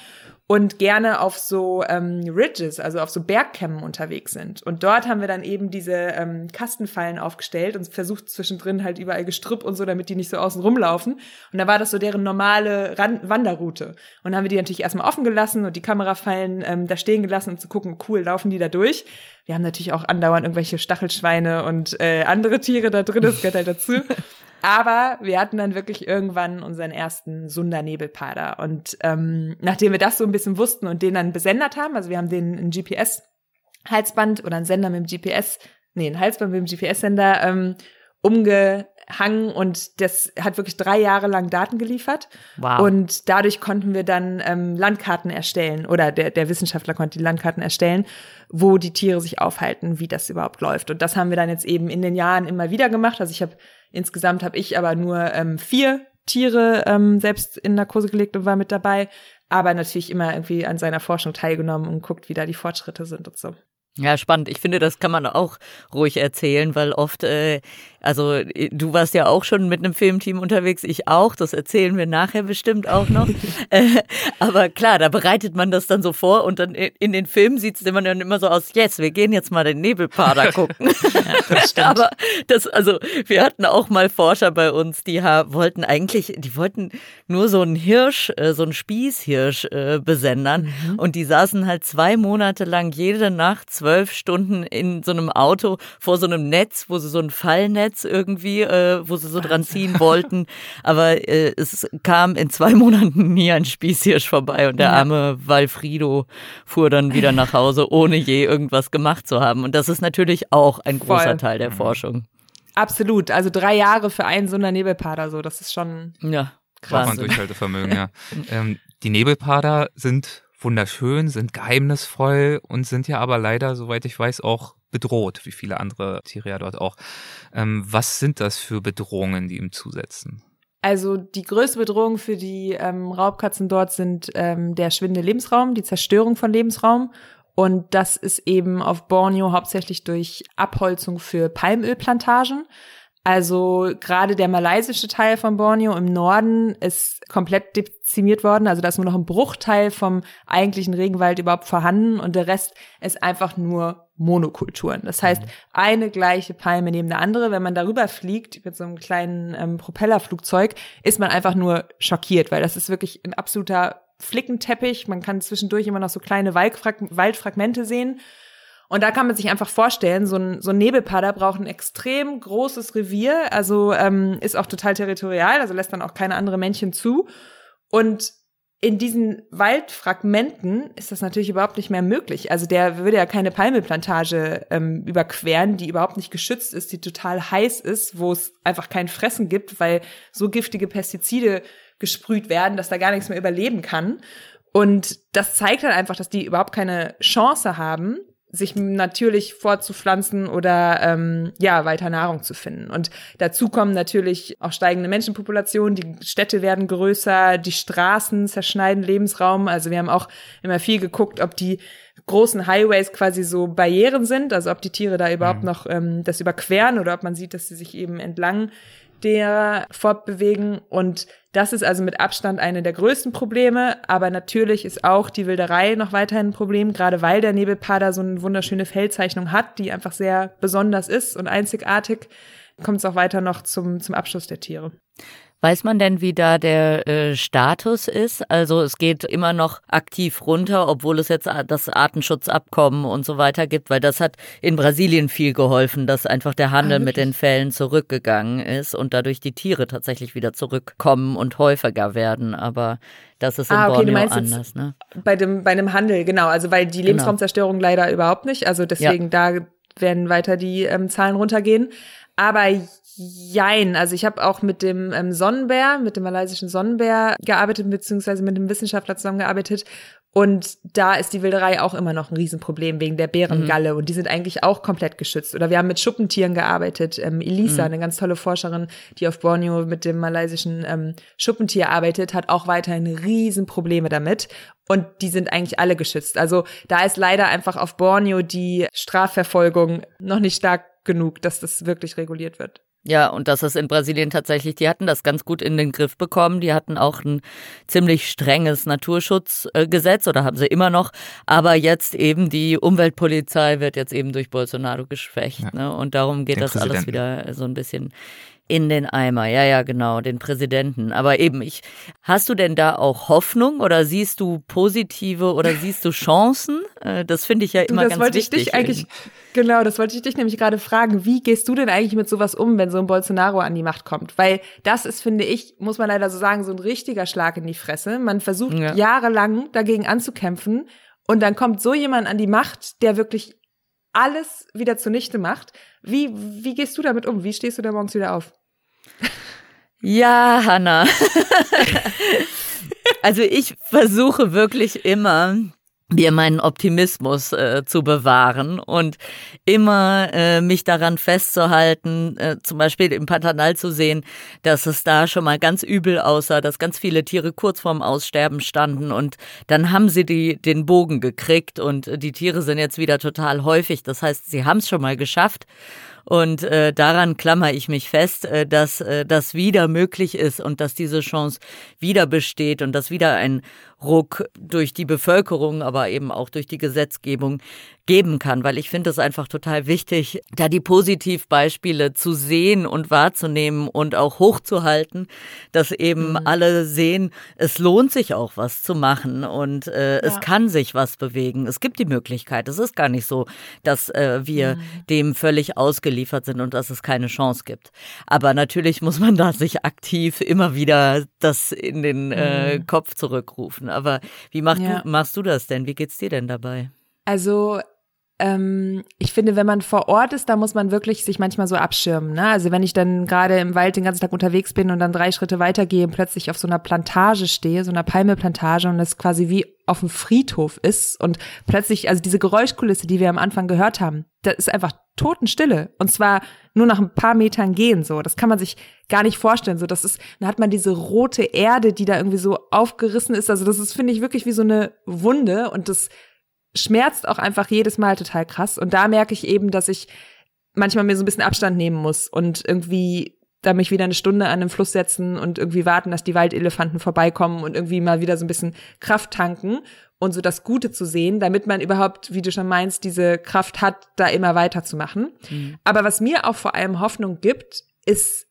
und gerne auf so ähm, Ridges, also auf so Bergkämmen unterwegs sind. Und dort haben wir dann eben diese ähm, Kastenfallen aufgestellt und versucht zwischendrin halt überall Gestrüpp und so, damit die nicht so außen rumlaufen. Und da war das so deren normale Ran Wanderroute. Und dann haben wir die natürlich erstmal offen gelassen und die Kamerafallen ähm, da stehen gelassen, um zu gucken, cool, laufen die da durch. Wir haben natürlich auch andauernd irgendwelche Stachelschweine und äh, andere Tiere da drin, das gehört halt dazu. (laughs) Aber wir hatten dann wirklich irgendwann unseren ersten Sundernebelpader. Und ähm, nachdem wir das so ein bisschen wussten und den dann besendet haben, also wir haben den ein GPS-Halsband oder ein Sender mit dem GPS, nee, ein Halsband mit dem GPS-Sender ähm, umgehangen und das hat wirklich drei Jahre lang Daten geliefert. Wow. Und dadurch konnten wir dann ähm, Landkarten erstellen oder der, der Wissenschaftler konnte die Landkarten erstellen, wo die Tiere sich aufhalten, wie das überhaupt läuft. Und das haben wir dann jetzt eben in den Jahren immer wieder gemacht. Also ich habe Insgesamt habe ich aber nur ähm, vier Tiere ähm, selbst in Narkose gelegt und war mit dabei, aber natürlich immer irgendwie an seiner Forschung teilgenommen und guckt, wie da die Fortschritte sind und so. Ja, spannend. Ich finde, das kann man auch ruhig erzählen, weil oft äh, also äh, du warst ja auch schon mit einem Filmteam unterwegs, ich auch. Das erzählen wir nachher bestimmt auch noch. (laughs) äh, aber klar, da bereitet man das dann so vor und dann in den Filmen sieht es immer dann immer so aus, yes, wir gehen jetzt mal den Nebelpader (laughs) gucken. Ja, (laughs) aber das, also wir hatten auch mal Forscher bei uns, die wollten eigentlich, die wollten nur so einen Hirsch, äh, so einen Spießhirsch äh, besendern mhm. und die saßen halt zwei Monate lang jede Nacht zwölf Stunden in so einem Auto vor so einem Netz, wo sie so ein Fallnetz Netz irgendwie, äh, wo sie so dran ziehen wollten. (laughs) Aber äh, es kam in zwei (laughs) Monaten nie ein Spießhirsch vorbei und der arme Walfrido fuhr dann wieder nach Hause, ohne je irgendwas gemacht zu haben. Und das ist natürlich auch ein Voll. Großer Teil der mhm. Forschung. Absolut. Also drei Jahre für einen so einer Nebelpader, so, das ist schon. Ja. Krass. Braucht man Durchhaltevermögen, (laughs) ja. ähm, die Nebelpader sind wunderschön, sind geheimnisvoll und sind ja aber leider, soweit ich weiß, auch bedroht, wie viele andere Tiere ja dort auch. Ähm, was sind das für Bedrohungen, die ihm zusetzen? Also die größte Bedrohung für die ähm, Raubkatzen dort sind ähm, der schwindende Lebensraum, die Zerstörung von Lebensraum. Und das ist eben auf Borneo hauptsächlich durch Abholzung für Palmölplantagen. Also gerade der malaysische Teil von Borneo im Norden ist komplett dezimiert worden. Also da ist nur noch ein Bruchteil vom eigentlichen Regenwald überhaupt vorhanden und der Rest ist einfach nur Monokulturen. Das heißt, eine gleiche Palme neben der andere. Wenn man darüber fliegt mit so einem kleinen ähm, Propellerflugzeug, ist man einfach nur schockiert, weil das ist wirklich ein absoluter Flickenteppich. Man kann zwischendurch immer noch so kleine Waldfragmente sehen. Und da kann man sich einfach vorstellen, so ein, so ein Nebelpader braucht ein extrem großes Revier, also ähm, ist auch total territorial, also lässt dann auch keine andere Männchen zu. Und in diesen Waldfragmenten ist das natürlich überhaupt nicht mehr möglich. Also der würde ja keine Palmeplantage ähm, überqueren, die überhaupt nicht geschützt ist, die total heiß ist, wo es einfach kein Fressen gibt, weil so giftige Pestizide gesprüht werden, dass da gar nichts mehr überleben kann. Und das zeigt halt einfach, dass die überhaupt keine Chance haben, sich natürlich fortzupflanzen oder ähm, ja weiter Nahrung zu finden. Und dazu kommen natürlich auch steigende Menschenpopulationen, die Städte werden größer, die Straßen zerschneiden Lebensraum. Also wir haben auch immer viel geguckt, ob die großen Highways quasi so Barrieren sind, also ob die Tiere da überhaupt mhm. noch ähm, das überqueren oder ob man sieht, dass sie sich eben entlang der fortbewegen. Und das ist also mit Abstand eine der größten Probleme. Aber natürlich ist auch die Wilderei noch weiterhin ein Problem, gerade weil der Nebelpader so eine wunderschöne Feldzeichnung hat, die einfach sehr besonders ist und einzigartig, kommt es auch weiter noch zum, zum Abschluss der Tiere. Weiß man denn, wie da der äh, Status ist? Also es geht immer noch aktiv runter, obwohl es jetzt das Artenschutzabkommen und so weiter gibt, weil das hat in Brasilien viel geholfen, dass einfach der Handel ah, mit den Fällen zurückgegangen ist und dadurch die Tiere tatsächlich wieder zurückkommen und häufiger werden. Aber das ist in ah, okay, Borneo anders, ne? Bei dem, bei dem Handel, genau. Also weil die genau. Lebensraumzerstörung genau. leider überhaupt nicht. Also deswegen ja. da werden weiter die ähm, Zahlen runtergehen. Aber Jein, also ich habe auch mit dem ähm, Sonnenbär, mit dem malaysischen Sonnenbär gearbeitet, beziehungsweise mit dem Wissenschaftler zusammengearbeitet. Und da ist die Wilderei auch immer noch ein Riesenproblem wegen der Bärengalle. Mhm. Und die sind eigentlich auch komplett geschützt. Oder wir haben mit Schuppentieren gearbeitet. Ähm, Elisa, mhm. eine ganz tolle Forscherin, die auf Borneo mit dem malaysischen ähm, Schuppentier arbeitet, hat auch weiterhin Riesenprobleme damit. Und die sind eigentlich alle geschützt. Also da ist leider einfach auf Borneo die Strafverfolgung noch nicht stark genug, dass das wirklich reguliert wird. Ja, und das ist in Brasilien tatsächlich, die hatten das ganz gut in den Griff bekommen. Die hatten auch ein ziemlich strenges Naturschutzgesetz oder haben sie immer noch. Aber jetzt eben die Umweltpolizei wird jetzt eben durch Bolsonaro geschwächt. Ja. Ne? Und darum geht das alles wieder so ein bisschen in den Eimer. Ja, ja, genau, den Präsidenten. Aber eben, ich, hast du denn da auch Hoffnung oder siehst du positive oder siehst du Chancen? Äh, das finde ich ja immer du, das ganz wollte wichtig. Ich dich eigentlich, genau, das wollte ich dich nämlich gerade fragen. Wie gehst du denn eigentlich mit sowas um, wenn so ein Bolsonaro an die Macht kommt? Weil das ist, finde ich, muss man leider so sagen, so ein richtiger Schlag in die Fresse. Man versucht ja. jahrelang dagegen anzukämpfen und dann kommt so jemand an die Macht, der wirklich alles wieder zunichte macht. Wie, wie gehst du damit um? Wie stehst du da morgens wieder auf? (laughs) Ja, Hanna. (laughs) also ich versuche wirklich immer, mir meinen Optimismus äh, zu bewahren und immer äh, mich daran festzuhalten, äh, zum Beispiel im Pantanal zu sehen, dass es da schon mal ganz übel aussah, dass ganz viele Tiere kurz vorm Aussterben standen und dann haben sie die, den Bogen gekriegt und die Tiere sind jetzt wieder total häufig. Das heißt, sie haben es schon mal geschafft und äh, daran klammer ich mich fest, äh, dass äh, das wieder möglich ist und dass diese Chance wieder besteht und dass wieder ein Ruck durch die Bevölkerung, aber eben auch durch die Gesetzgebung geben kann, weil ich finde es einfach total wichtig, da die Positivbeispiele zu sehen und wahrzunehmen und auch hochzuhalten, dass eben mhm. alle sehen, es lohnt sich auch was zu machen und äh, ja. es kann sich was bewegen. Es gibt die Möglichkeit. Es ist gar nicht so, dass äh, wir mhm. dem völlig ausgeliefert sind und dass es keine Chance gibt. Aber natürlich muss man da sich aktiv immer wieder das in den äh, mhm. Kopf zurückrufen. Aber wie machst, ja. du, machst du das denn? Wie geht's dir denn dabei? Also ich finde, wenn man vor Ort ist, da muss man wirklich sich manchmal so abschirmen. Ne? Also wenn ich dann gerade im Wald den ganzen Tag unterwegs bin und dann drei Schritte weitergehe und plötzlich auf so einer Plantage stehe, so einer Palmeplantage und es quasi wie auf dem Friedhof ist und plötzlich, also diese Geräuschkulisse, die wir am Anfang gehört haben, das ist einfach Totenstille. Und zwar nur nach ein paar Metern gehen, so. Das kann man sich gar nicht vorstellen. So, das ist, dann hat man diese rote Erde, die da irgendwie so aufgerissen ist. Also das ist, finde ich, wirklich wie so eine Wunde und das schmerzt auch einfach jedes Mal total krass. Und da merke ich eben, dass ich manchmal mir so ein bisschen Abstand nehmen muss und irgendwie da mich wieder eine Stunde an den Fluss setzen und irgendwie warten, dass die Waldelefanten vorbeikommen und irgendwie mal wieder so ein bisschen Kraft tanken und so das Gute zu sehen, damit man überhaupt, wie du schon meinst, diese Kraft hat, da immer weiterzumachen. Mhm. Aber was mir auch vor allem Hoffnung gibt, ist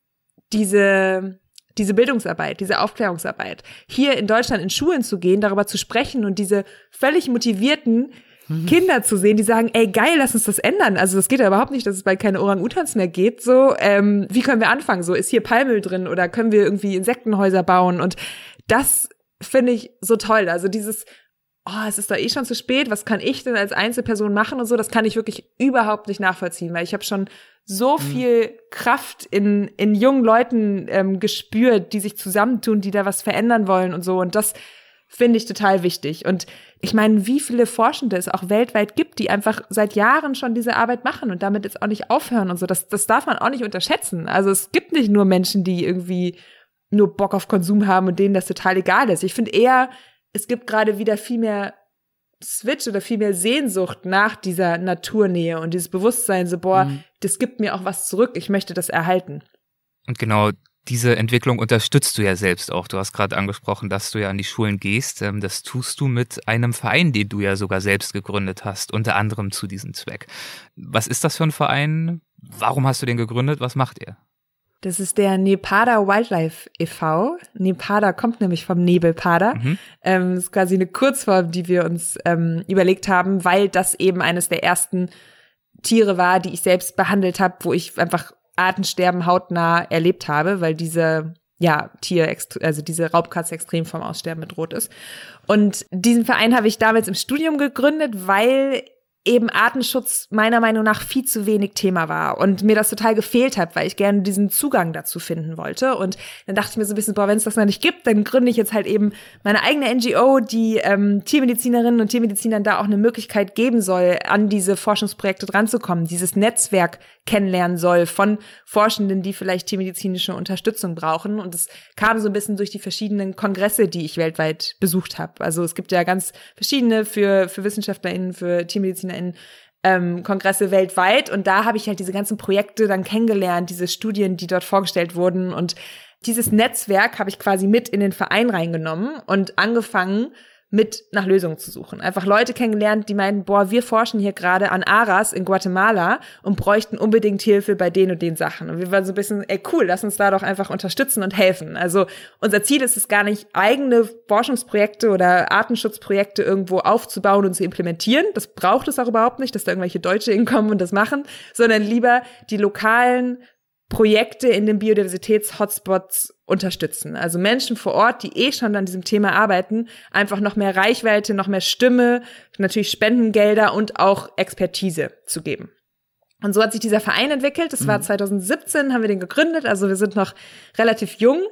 diese diese Bildungsarbeit, diese Aufklärungsarbeit, hier in Deutschland in Schulen zu gehen, darüber zu sprechen und diese völlig motivierten mhm. Kinder zu sehen, die sagen, ey geil, lass uns das ändern. Also das geht ja überhaupt nicht, dass es bald keine Orang-Utans mehr geht. So, ähm, wie können wir anfangen? So, ist hier Palmöl drin oder können wir irgendwie Insektenhäuser bauen? Und das finde ich so toll. Also dieses, oh, es ist doch eh schon zu spät, was kann ich denn als Einzelperson machen und so, das kann ich wirklich überhaupt nicht nachvollziehen, weil ich habe schon so mhm. viel Kraft in, in jungen Leuten ähm, gespürt, die sich zusammentun, die da was verändern wollen und so. Und das finde ich total wichtig. Und ich meine, wie viele Forschende es auch weltweit gibt, die einfach seit Jahren schon diese Arbeit machen und damit jetzt auch nicht aufhören und so. Das, das darf man auch nicht unterschätzen. Also es gibt nicht nur Menschen, die irgendwie nur Bock auf Konsum haben und denen das total egal ist. Ich finde eher, es gibt gerade wieder viel mehr Switch oder viel mehr Sehnsucht nach dieser Naturnähe und dieses Bewusstsein, so, boah, mhm. das gibt mir auch was zurück, ich möchte das erhalten. Und genau diese Entwicklung unterstützt du ja selbst auch. Du hast gerade angesprochen, dass du ja an die Schulen gehst. Ähm, das tust du mit einem Verein, den du ja sogar selbst gegründet hast, unter anderem zu diesem Zweck. Was ist das für ein Verein? Warum hast du den gegründet? Was macht ihr? Das ist der Nepada Wildlife e.V. Nepada kommt nämlich vom Nebelpader. Mhm. Ähm, das ist quasi eine Kurzform, die wir uns ähm, überlegt haben, weil das eben eines der ersten Tiere war, die ich selbst behandelt habe, wo ich einfach Artensterben hautnah erlebt habe, weil diese ja, Tier, also diese Raubkatze extrem vom Aussterben bedroht ist. Und diesen Verein habe ich damals im Studium gegründet, weil eben Artenschutz meiner Meinung nach viel zu wenig Thema war und mir das total gefehlt hat, weil ich gerne diesen Zugang dazu finden wollte. Und dann dachte ich mir so ein bisschen, boah, wenn es das noch nicht gibt, dann gründe ich jetzt halt eben meine eigene NGO, die ähm, Tiermedizinerinnen und Tiermedizinern da auch eine Möglichkeit geben soll, an diese Forschungsprojekte dranzukommen, dieses Netzwerk kennenlernen soll von Forschenden, die vielleicht tiermedizinische Unterstützung brauchen. Und es kam so ein bisschen durch die verschiedenen Kongresse, die ich weltweit besucht habe. Also es gibt ja ganz verschiedene für, für WissenschaftlerInnen, für TiermedizinerInnen, ähm, Kongresse weltweit. Und da habe ich halt diese ganzen Projekte dann kennengelernt, diese Studien, die dort vorgestellt wurden. Und dieses Netzwerk habe ich quasi mit in den Verein reingenommen und angefangen, mit nach Lösungen zu suchen. Einfach Leute kennengelernt, die meinen, boah, wir forschen hier gerade an Aras in Guatemala und bräuchten unbedingt Hilfe bei den und den Sachen. Und wir waren so ein bisschen, ey cool, lass uns da doch einfach unterstützen und helfen. Also unser Ziel ist es gar nicht, eigene Forschungsprojekte oder Artenschutzprojekte irgendwo aufzubauen und zu implementieren. Das braucht es auch überhaupt nicht, dass da irgendwelche Deutsche hinkommen und das machen, sondern lieber die lokalen Projekte in den Biodiversitäts-Hotspots unterstützen. Also Menschen vor Ort, die eh schon an diesem Thema arbeiten, einfach noch mehr Reichweite, noch mehr Stimme, natürlich Spendengelder und auch Expertise zu geben. Und so hat sich dieser Verein entwickelt. Das war 2017, mhm. haben wir den gegründet. Also wir sind noch relativ jung.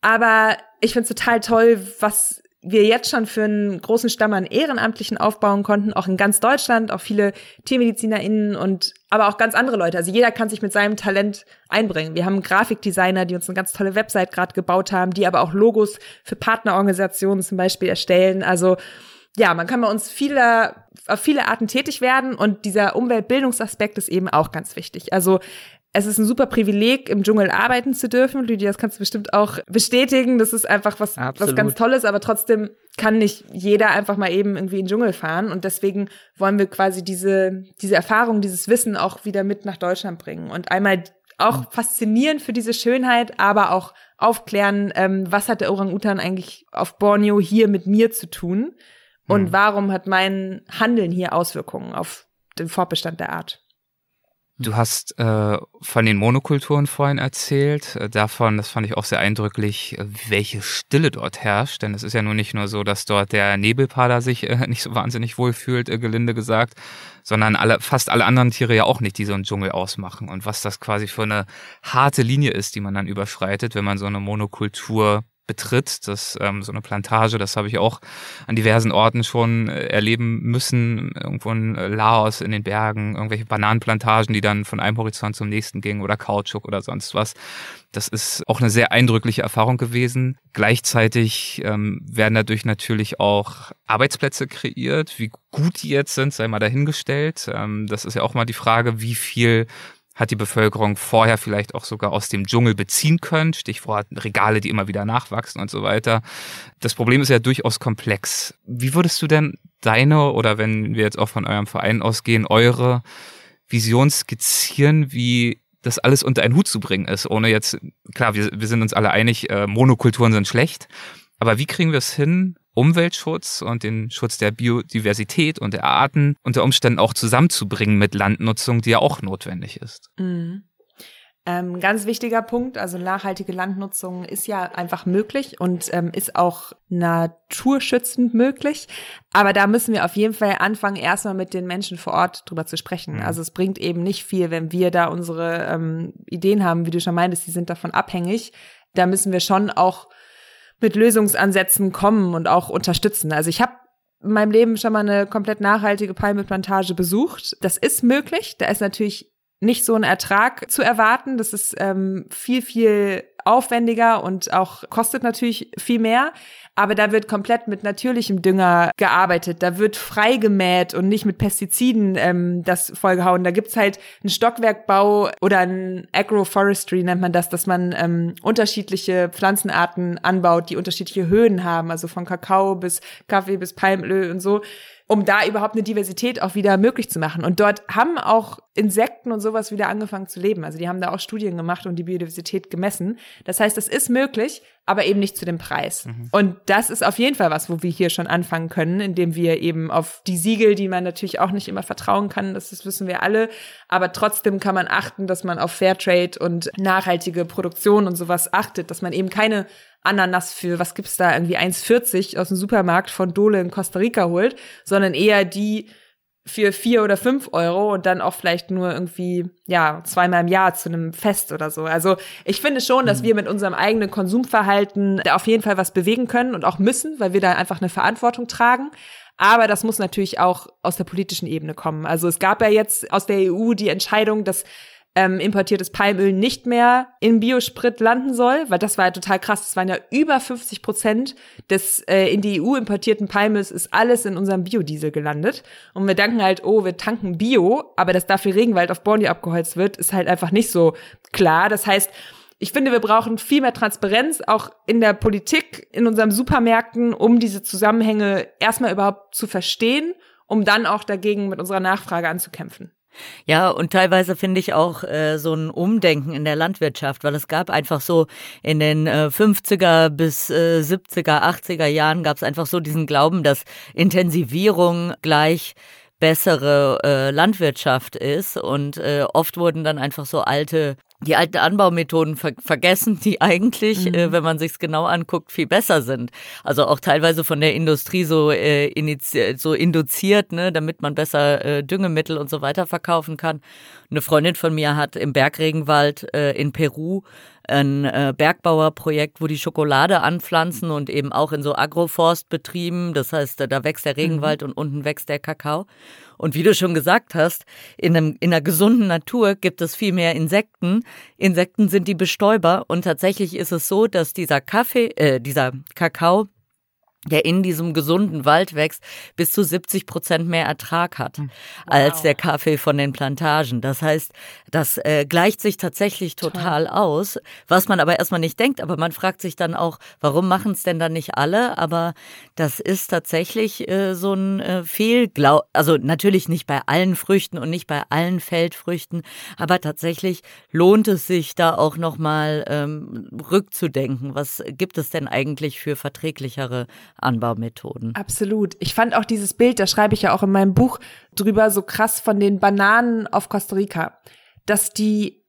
Aber ich finde es total toll, was wir jetzt schon für einen großen Stamm an Ehrenamtlichen aufbauen konnten, auch in ganz Deutschland, auch viele TiermedizinerInnen und aber auch ganz andere Leute. Also jeder kann sich mit seinem Talent einbringen. Wir haben Grafikdesigner, die uns eine ganz tolle Website gerade gebaut haben, die aber auch Logos für Partnerorganisationen zum Beispiel erstellen. Also ja, man kann bei uns viele, auf viele Arten tätig werden und dieser Umweltbildungsaspekt ist eben auch ganz wichtig. Also es ist ein super Privileg, im Dschungel arbeiten zu dürfen. Lydia, das kannst du bestimmt auch bestätigen. Das ist einfach was, was ganz Tolles, aber trotzdem kann nicht jeder einfach mal eben irgendwie in den Dschungel fahren. Und deswegen wollen wir quasi diese, diese Erfahrung, dieses Wissen auch wieder mit nach Deutschland bringen. Und einmal auch mhm. faszinieren für diese Schönheit, aber auch aufklären, ähm, was hat der Orang-Utan eigentlich auf Borneo hier mit mir zu tun? Und mhm. warum hat mein Handeln hier Auswirkungen auf den Fortbestand der Art? Du hast äh, von den Monokulturen vorhin erzählt. Äh, davon, das fand ich auch sehr eindrücklich, äh, welche Stille dort herrscht. Denn es ist ja nun nicht nur so, dass dort der Nebelpader sich äh, (laughs) nicht so wahnsinnig wohl fühlt, äh, gelinde gesagt, sondern alle, fast alle anderen Tiere ja auch nicht, die so einen Dschungel ausmachen. Und was das quasi für eine harte Linie ist, die man dann überschreitet, wenn man so eine Monokultur betritt. Das ähm, so eine Plantage, das habe ich auch an diversen Orten schon äh, erleben müssen. Irgendwo in äh, Laos in den Bergen, irgendwelche Bananenplantagen, die dann von einem Horizont zum nächsten gingen oder Kautschuk oder sonst was. Das ist auch eine sehr eindrückliche Erfahrung gewesen. Gleichzeitig ähm, werden dadurch natürlich auch Arbeitsplätze kreiert. Wie gut die jetzt sind, sei mal dahingestellt. Ähm, das ist ja auch mal die Frage, wie viel hat die Bevölkerung vorher vielleicht auch sogar aus dem Dschungel beziehen können. Stichwort Regale, die immer wieder nachwachsen und so weiter. Das Problem ist ja durchaus komplex. Wie würdest du denn deine oder wenn wir jetzt auch von eurem Verein ausgehen, eure Vision skizzieren, wie das alles unter einen Hut zu bringen ist, ohne jetzt, klar, wir, wir sind uns alle einig, äh, Monokulturen sind schlecht, aber wie kriegen wir es hin, Umweltschutz und den Schutz der Biodiversität und der Arten unter Umständen auch zusammenzubringen mit Landnutzung, die ja auch notwendig ist. Mhm. Ähm, ganz wichtiger Punkt, also nachhaltige Landnutzung ist ja einfach möglich und ähm, ist auch naturschützend möglich. Aber da müssen wir auf jeden Fall anfangen, erstmal mit den Menschen vor Ort drüber zu sprechen. Mhm. Also es bringt eben nicht viel, wenn wir da unsere ähm, Ideen haben, wie du schon meintest, die sind davon abhängig. Da müssen wir schon auch mit Lösungsansätzen kommen und auch unterstützen. Also ich habe in meinem Leben schon mal eine komplett nachhaltige Palmenplantage besucht. Das ist möglich. Da ist natürlich nicht so ein Ertrag zu erwarten. Das ist ähm, viel, viel aufwendiger und auch kostet natürlich viel mehr. Aber da wird komplett mit natürlichem Dünger gearbeitet. Da wird frei gemäht und nicht mit Pestiziden ähm, das vollgehauen. Da gibt's halt einen Stockwerkbau oder ein Agroforestry nennt man das, dass man ähm, unterschiedliche Pflanzenarten anbaut, die unterschiedliche Höhen haben, also von Kakao bis Kaffee bis Palmöl und so um da überhaupt eine Diversität auch wieder möglich zu machen. Und dort haben auch Insekten und sowas wieder angefangen zu leben. Also die haben da auch Studien gemacht und die Biodiversität gemessen. Das heißt, das ist möglich, aber eben nicht zu dem Preis. Mhm. Und das ist auf jeden Fall was, wo wir hier schon anfangen können, indem wir eben auf die Siegel, die man natürlich auch nicht immer vertrauen kann, das, das wissen wir alle, aber trotzdem kann man achten, dass man auf Fairtrade und nachhaltige Produktion und sowas achtet, dass man eben keine Ananas für, was gibt's da, irgendwie 1,40 aus dem Supermarkt von Dole in Costa Rica holt, sondern eher die für vier oder fünf Euro und dann auch vielleicht nur irgendwie, ja, zweimal im Jahr zu einem Fest oder so. Also ich finde schon, dass mhm. wir mit unserem eigenen Konsumverhalten da auf jeden Fall was bewegen können und auch müssen, weil wir da einfach eine Verantwortung tragen. Aber das muss natürlich auch aus der politischen Ebene kommen. Also es gab ja jetzt aus der EU die Entscheidung, dass ähm, importiertes Palmöl nicht mehr in Biosprit landen soll, weil das war ja total krass. Das waren ja über 50 Prozent des äh, in die EU importierten Palmöls ist alles in unserem Biodiesel gelandet. Und wir denken halt, oh, wir tanken Bio, aber dass dafür Regenwald auf Borneo abgeholzt wird, ist halt einfach nicht so klar. Das heißt, ich finde, wir brauchen viel mehr Transparenz, auch in der Politik, in unseren Supermärkten, um diese Zusammenhänge erstmal überhaupt zu verstehen, um dann auch dagegen mit unserer Nachfrage anzukämpfen. Ja, und teilweise finde ich auch äh, so ein Umdenken in der Landwirtschaft, weil es gab einfach so in den äh, 50er bis äh, 70er, 80er Jahren gab es einfach so diesen Glauben, dass Intensivierung gleich bessere äh, Landwirtschaft ist. Und äh, oft wurden dann einfach so alte die alten Anbaumethoden ver vergessen, die eigentlich, äh, mhm. äh, wenn man sich's genau anguckt, viel besser sind. Also auch teilweise von der Industrie so, äh, so induziert, ne, damit man besser äh, Düngemittel und so weiter verkaufen kann. Eine Freundin von mir hat im Bergregenwald äh, in Peru ein äh, Bergbauerprojekt, wo die Schokolade anpflanzen und eben auch in so Agroforstbetrieben. Das heißt, da wächst der Regenwald mhm. und unten wächst der Kakao. Und wie du schon gesagt hast, in, einem, in einer gesunden Natur gibt es viel mehr Insekten. Insekten sind die Bestäuber und tatsächlich ist es so, dass dieser Kaffee, äh, dieser Kakao der in diesem gesunden Wald wächst, bis zu 70 Prozent mehr Ertrag hat hm. wow. als der Kaffee von den Plantagen. Das heißt, das äh, gleicht sich tatsächlich total Toll. aus, was man aber erstmal nicht denkt. Aber man fragt sich dann auch, warum machen es denn dann nicht alle? Aber das ist tatsächlich äh, so ein äh, Fehlglaub. Also natürlich nicht bei allen Früchten und nicht bei allen Feldfrüchten, aber tatsächlich lohnt es sich da auch nochmal ähm, rückzudenken. Was gibt es denn eigentlich für verträglichere Anbaumethoden. Absolut. Ich fand auch dieses Bild, da schreibe ich ja auch in meinem Buch drüber, so krass von den Bananen auf Costa Rica, dass die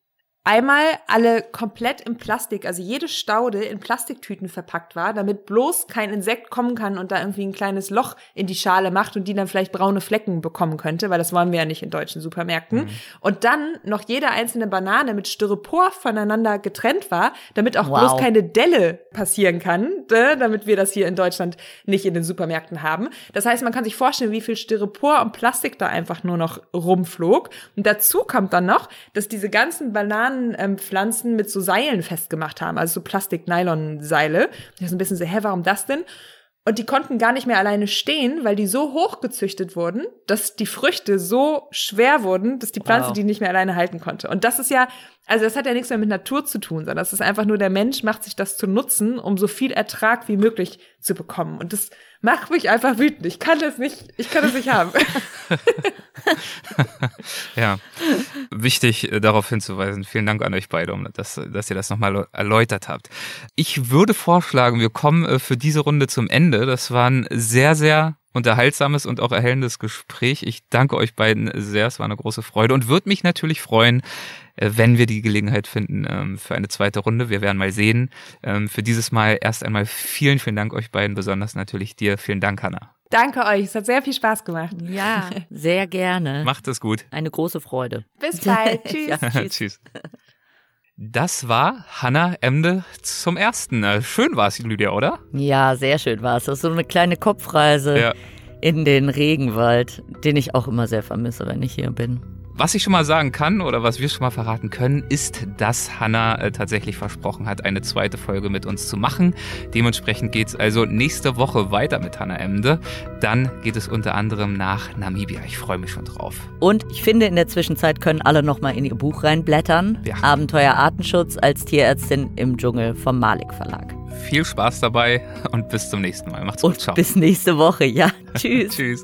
einmal alle komplett im Plastik, also jede Staude in Plastiktüten verpackt war, damit bloß kein Insekt kommen kann und da irgendwie ein kleines Loch in die Schale macht und die dann vielleicht braune Flecken bekommen könnte, weil das wollen wir ja nicht in deutschen Supermärkten. Mhm. Und dann noch jede einzelne Banane mit Styropor voneinander getrennt war, damit auch wow. bloß keine Delle passieren kann, äh, damit wir das hier in Deutschland nicht in den Supermärkten haben. Das heißt, man kann sich vorstellen, wie viel Styropor und Plastik da einfach nur noch rumflog. Und dazu kommt dann noch, dass diese ganzen Bananen Bananenpflanzen ähm, mit so Seilen festgemacht haben, also so Plastik-Nylon-Seile. Ich ist ein bisschen so, hä, warum das denn? Und die konnten gar nicht mehr alleine stehen, weil die so hoch gezüchtet wurden, dass die Früchte so schwer wurden, dass die Pflanze wow. die nicht mehr alleine halten konnte. Und das ist ja, also das hat ja nichts mehr mit Natur zu tun, sondern das ist einfach nur der Mensch macht sich das zu nutzen, um so viel Ertrag wie möglich zu bekommen. Und das macht mich einfach wütend. Ich kann das nicht, ich kann das nicht haben. (laughs) ja, wichtig äh, darauf hinzuweisen. Vielen Dank an euch beide, um das, dass ihr das nochmal erläutert habt. Ich würde vorschlagen, wir kommen äh, für diese Runde zum Ende. Das war ein sehr, sehr unterhaltsames und auch erhellendes Gespräch. Ich danke euch beiden sehr. Es war eine große Freude und würde mich natürlich freuen, wenn wir die Gelegenheit finden ähm, für eine zweite Runde. Wir werden mal sehen. Ähm, für dieses Mal erst einmal vielen, vielen Dank euch beiden, besonders natürlich dir. Vielen Dank, Hanna. Danke euch, es hat sehr viel Spaß gemacht. Ja, sehr gerne. Macht es gut. Eine große Freude. Bis bald. (laughs) Tschüss. Ja, tschüss. (laughs) tschüss. Das war Hanna Emde zum ersten. Äh, schön war es, Lydia, oder? Ja, sehr schön war es. Das ist so eine kleine Kopfreise ja. in den Regenwald, den ich auch immer sehr vermisse, wenn ich hier bin. Was ich schon mal sagen kann oder was wir schon mal verraten können, ist, dass Hannah äh, tatsächlich versprochen hat, eine zweite Folge mit uns zu machen. Dementsprechend geht es also nächste Woche weiter mit Hannah Emde. Dann geht es unter anderem nach Namibia. Ich freue mich schon drauf. Und ich finde, in der Zwischenzeit können alle nochmal in ihr Buch reinblättern. Ja. Abenteuer Artenschutz als Tierärztin im Dschungel vom Malik Verlag. Viel Spaß dabei und bis zum nächsten Mal. Macht's gut. Und Ciao. Bis nächste Woche. Ja, (laughs) tschüss. tschüss.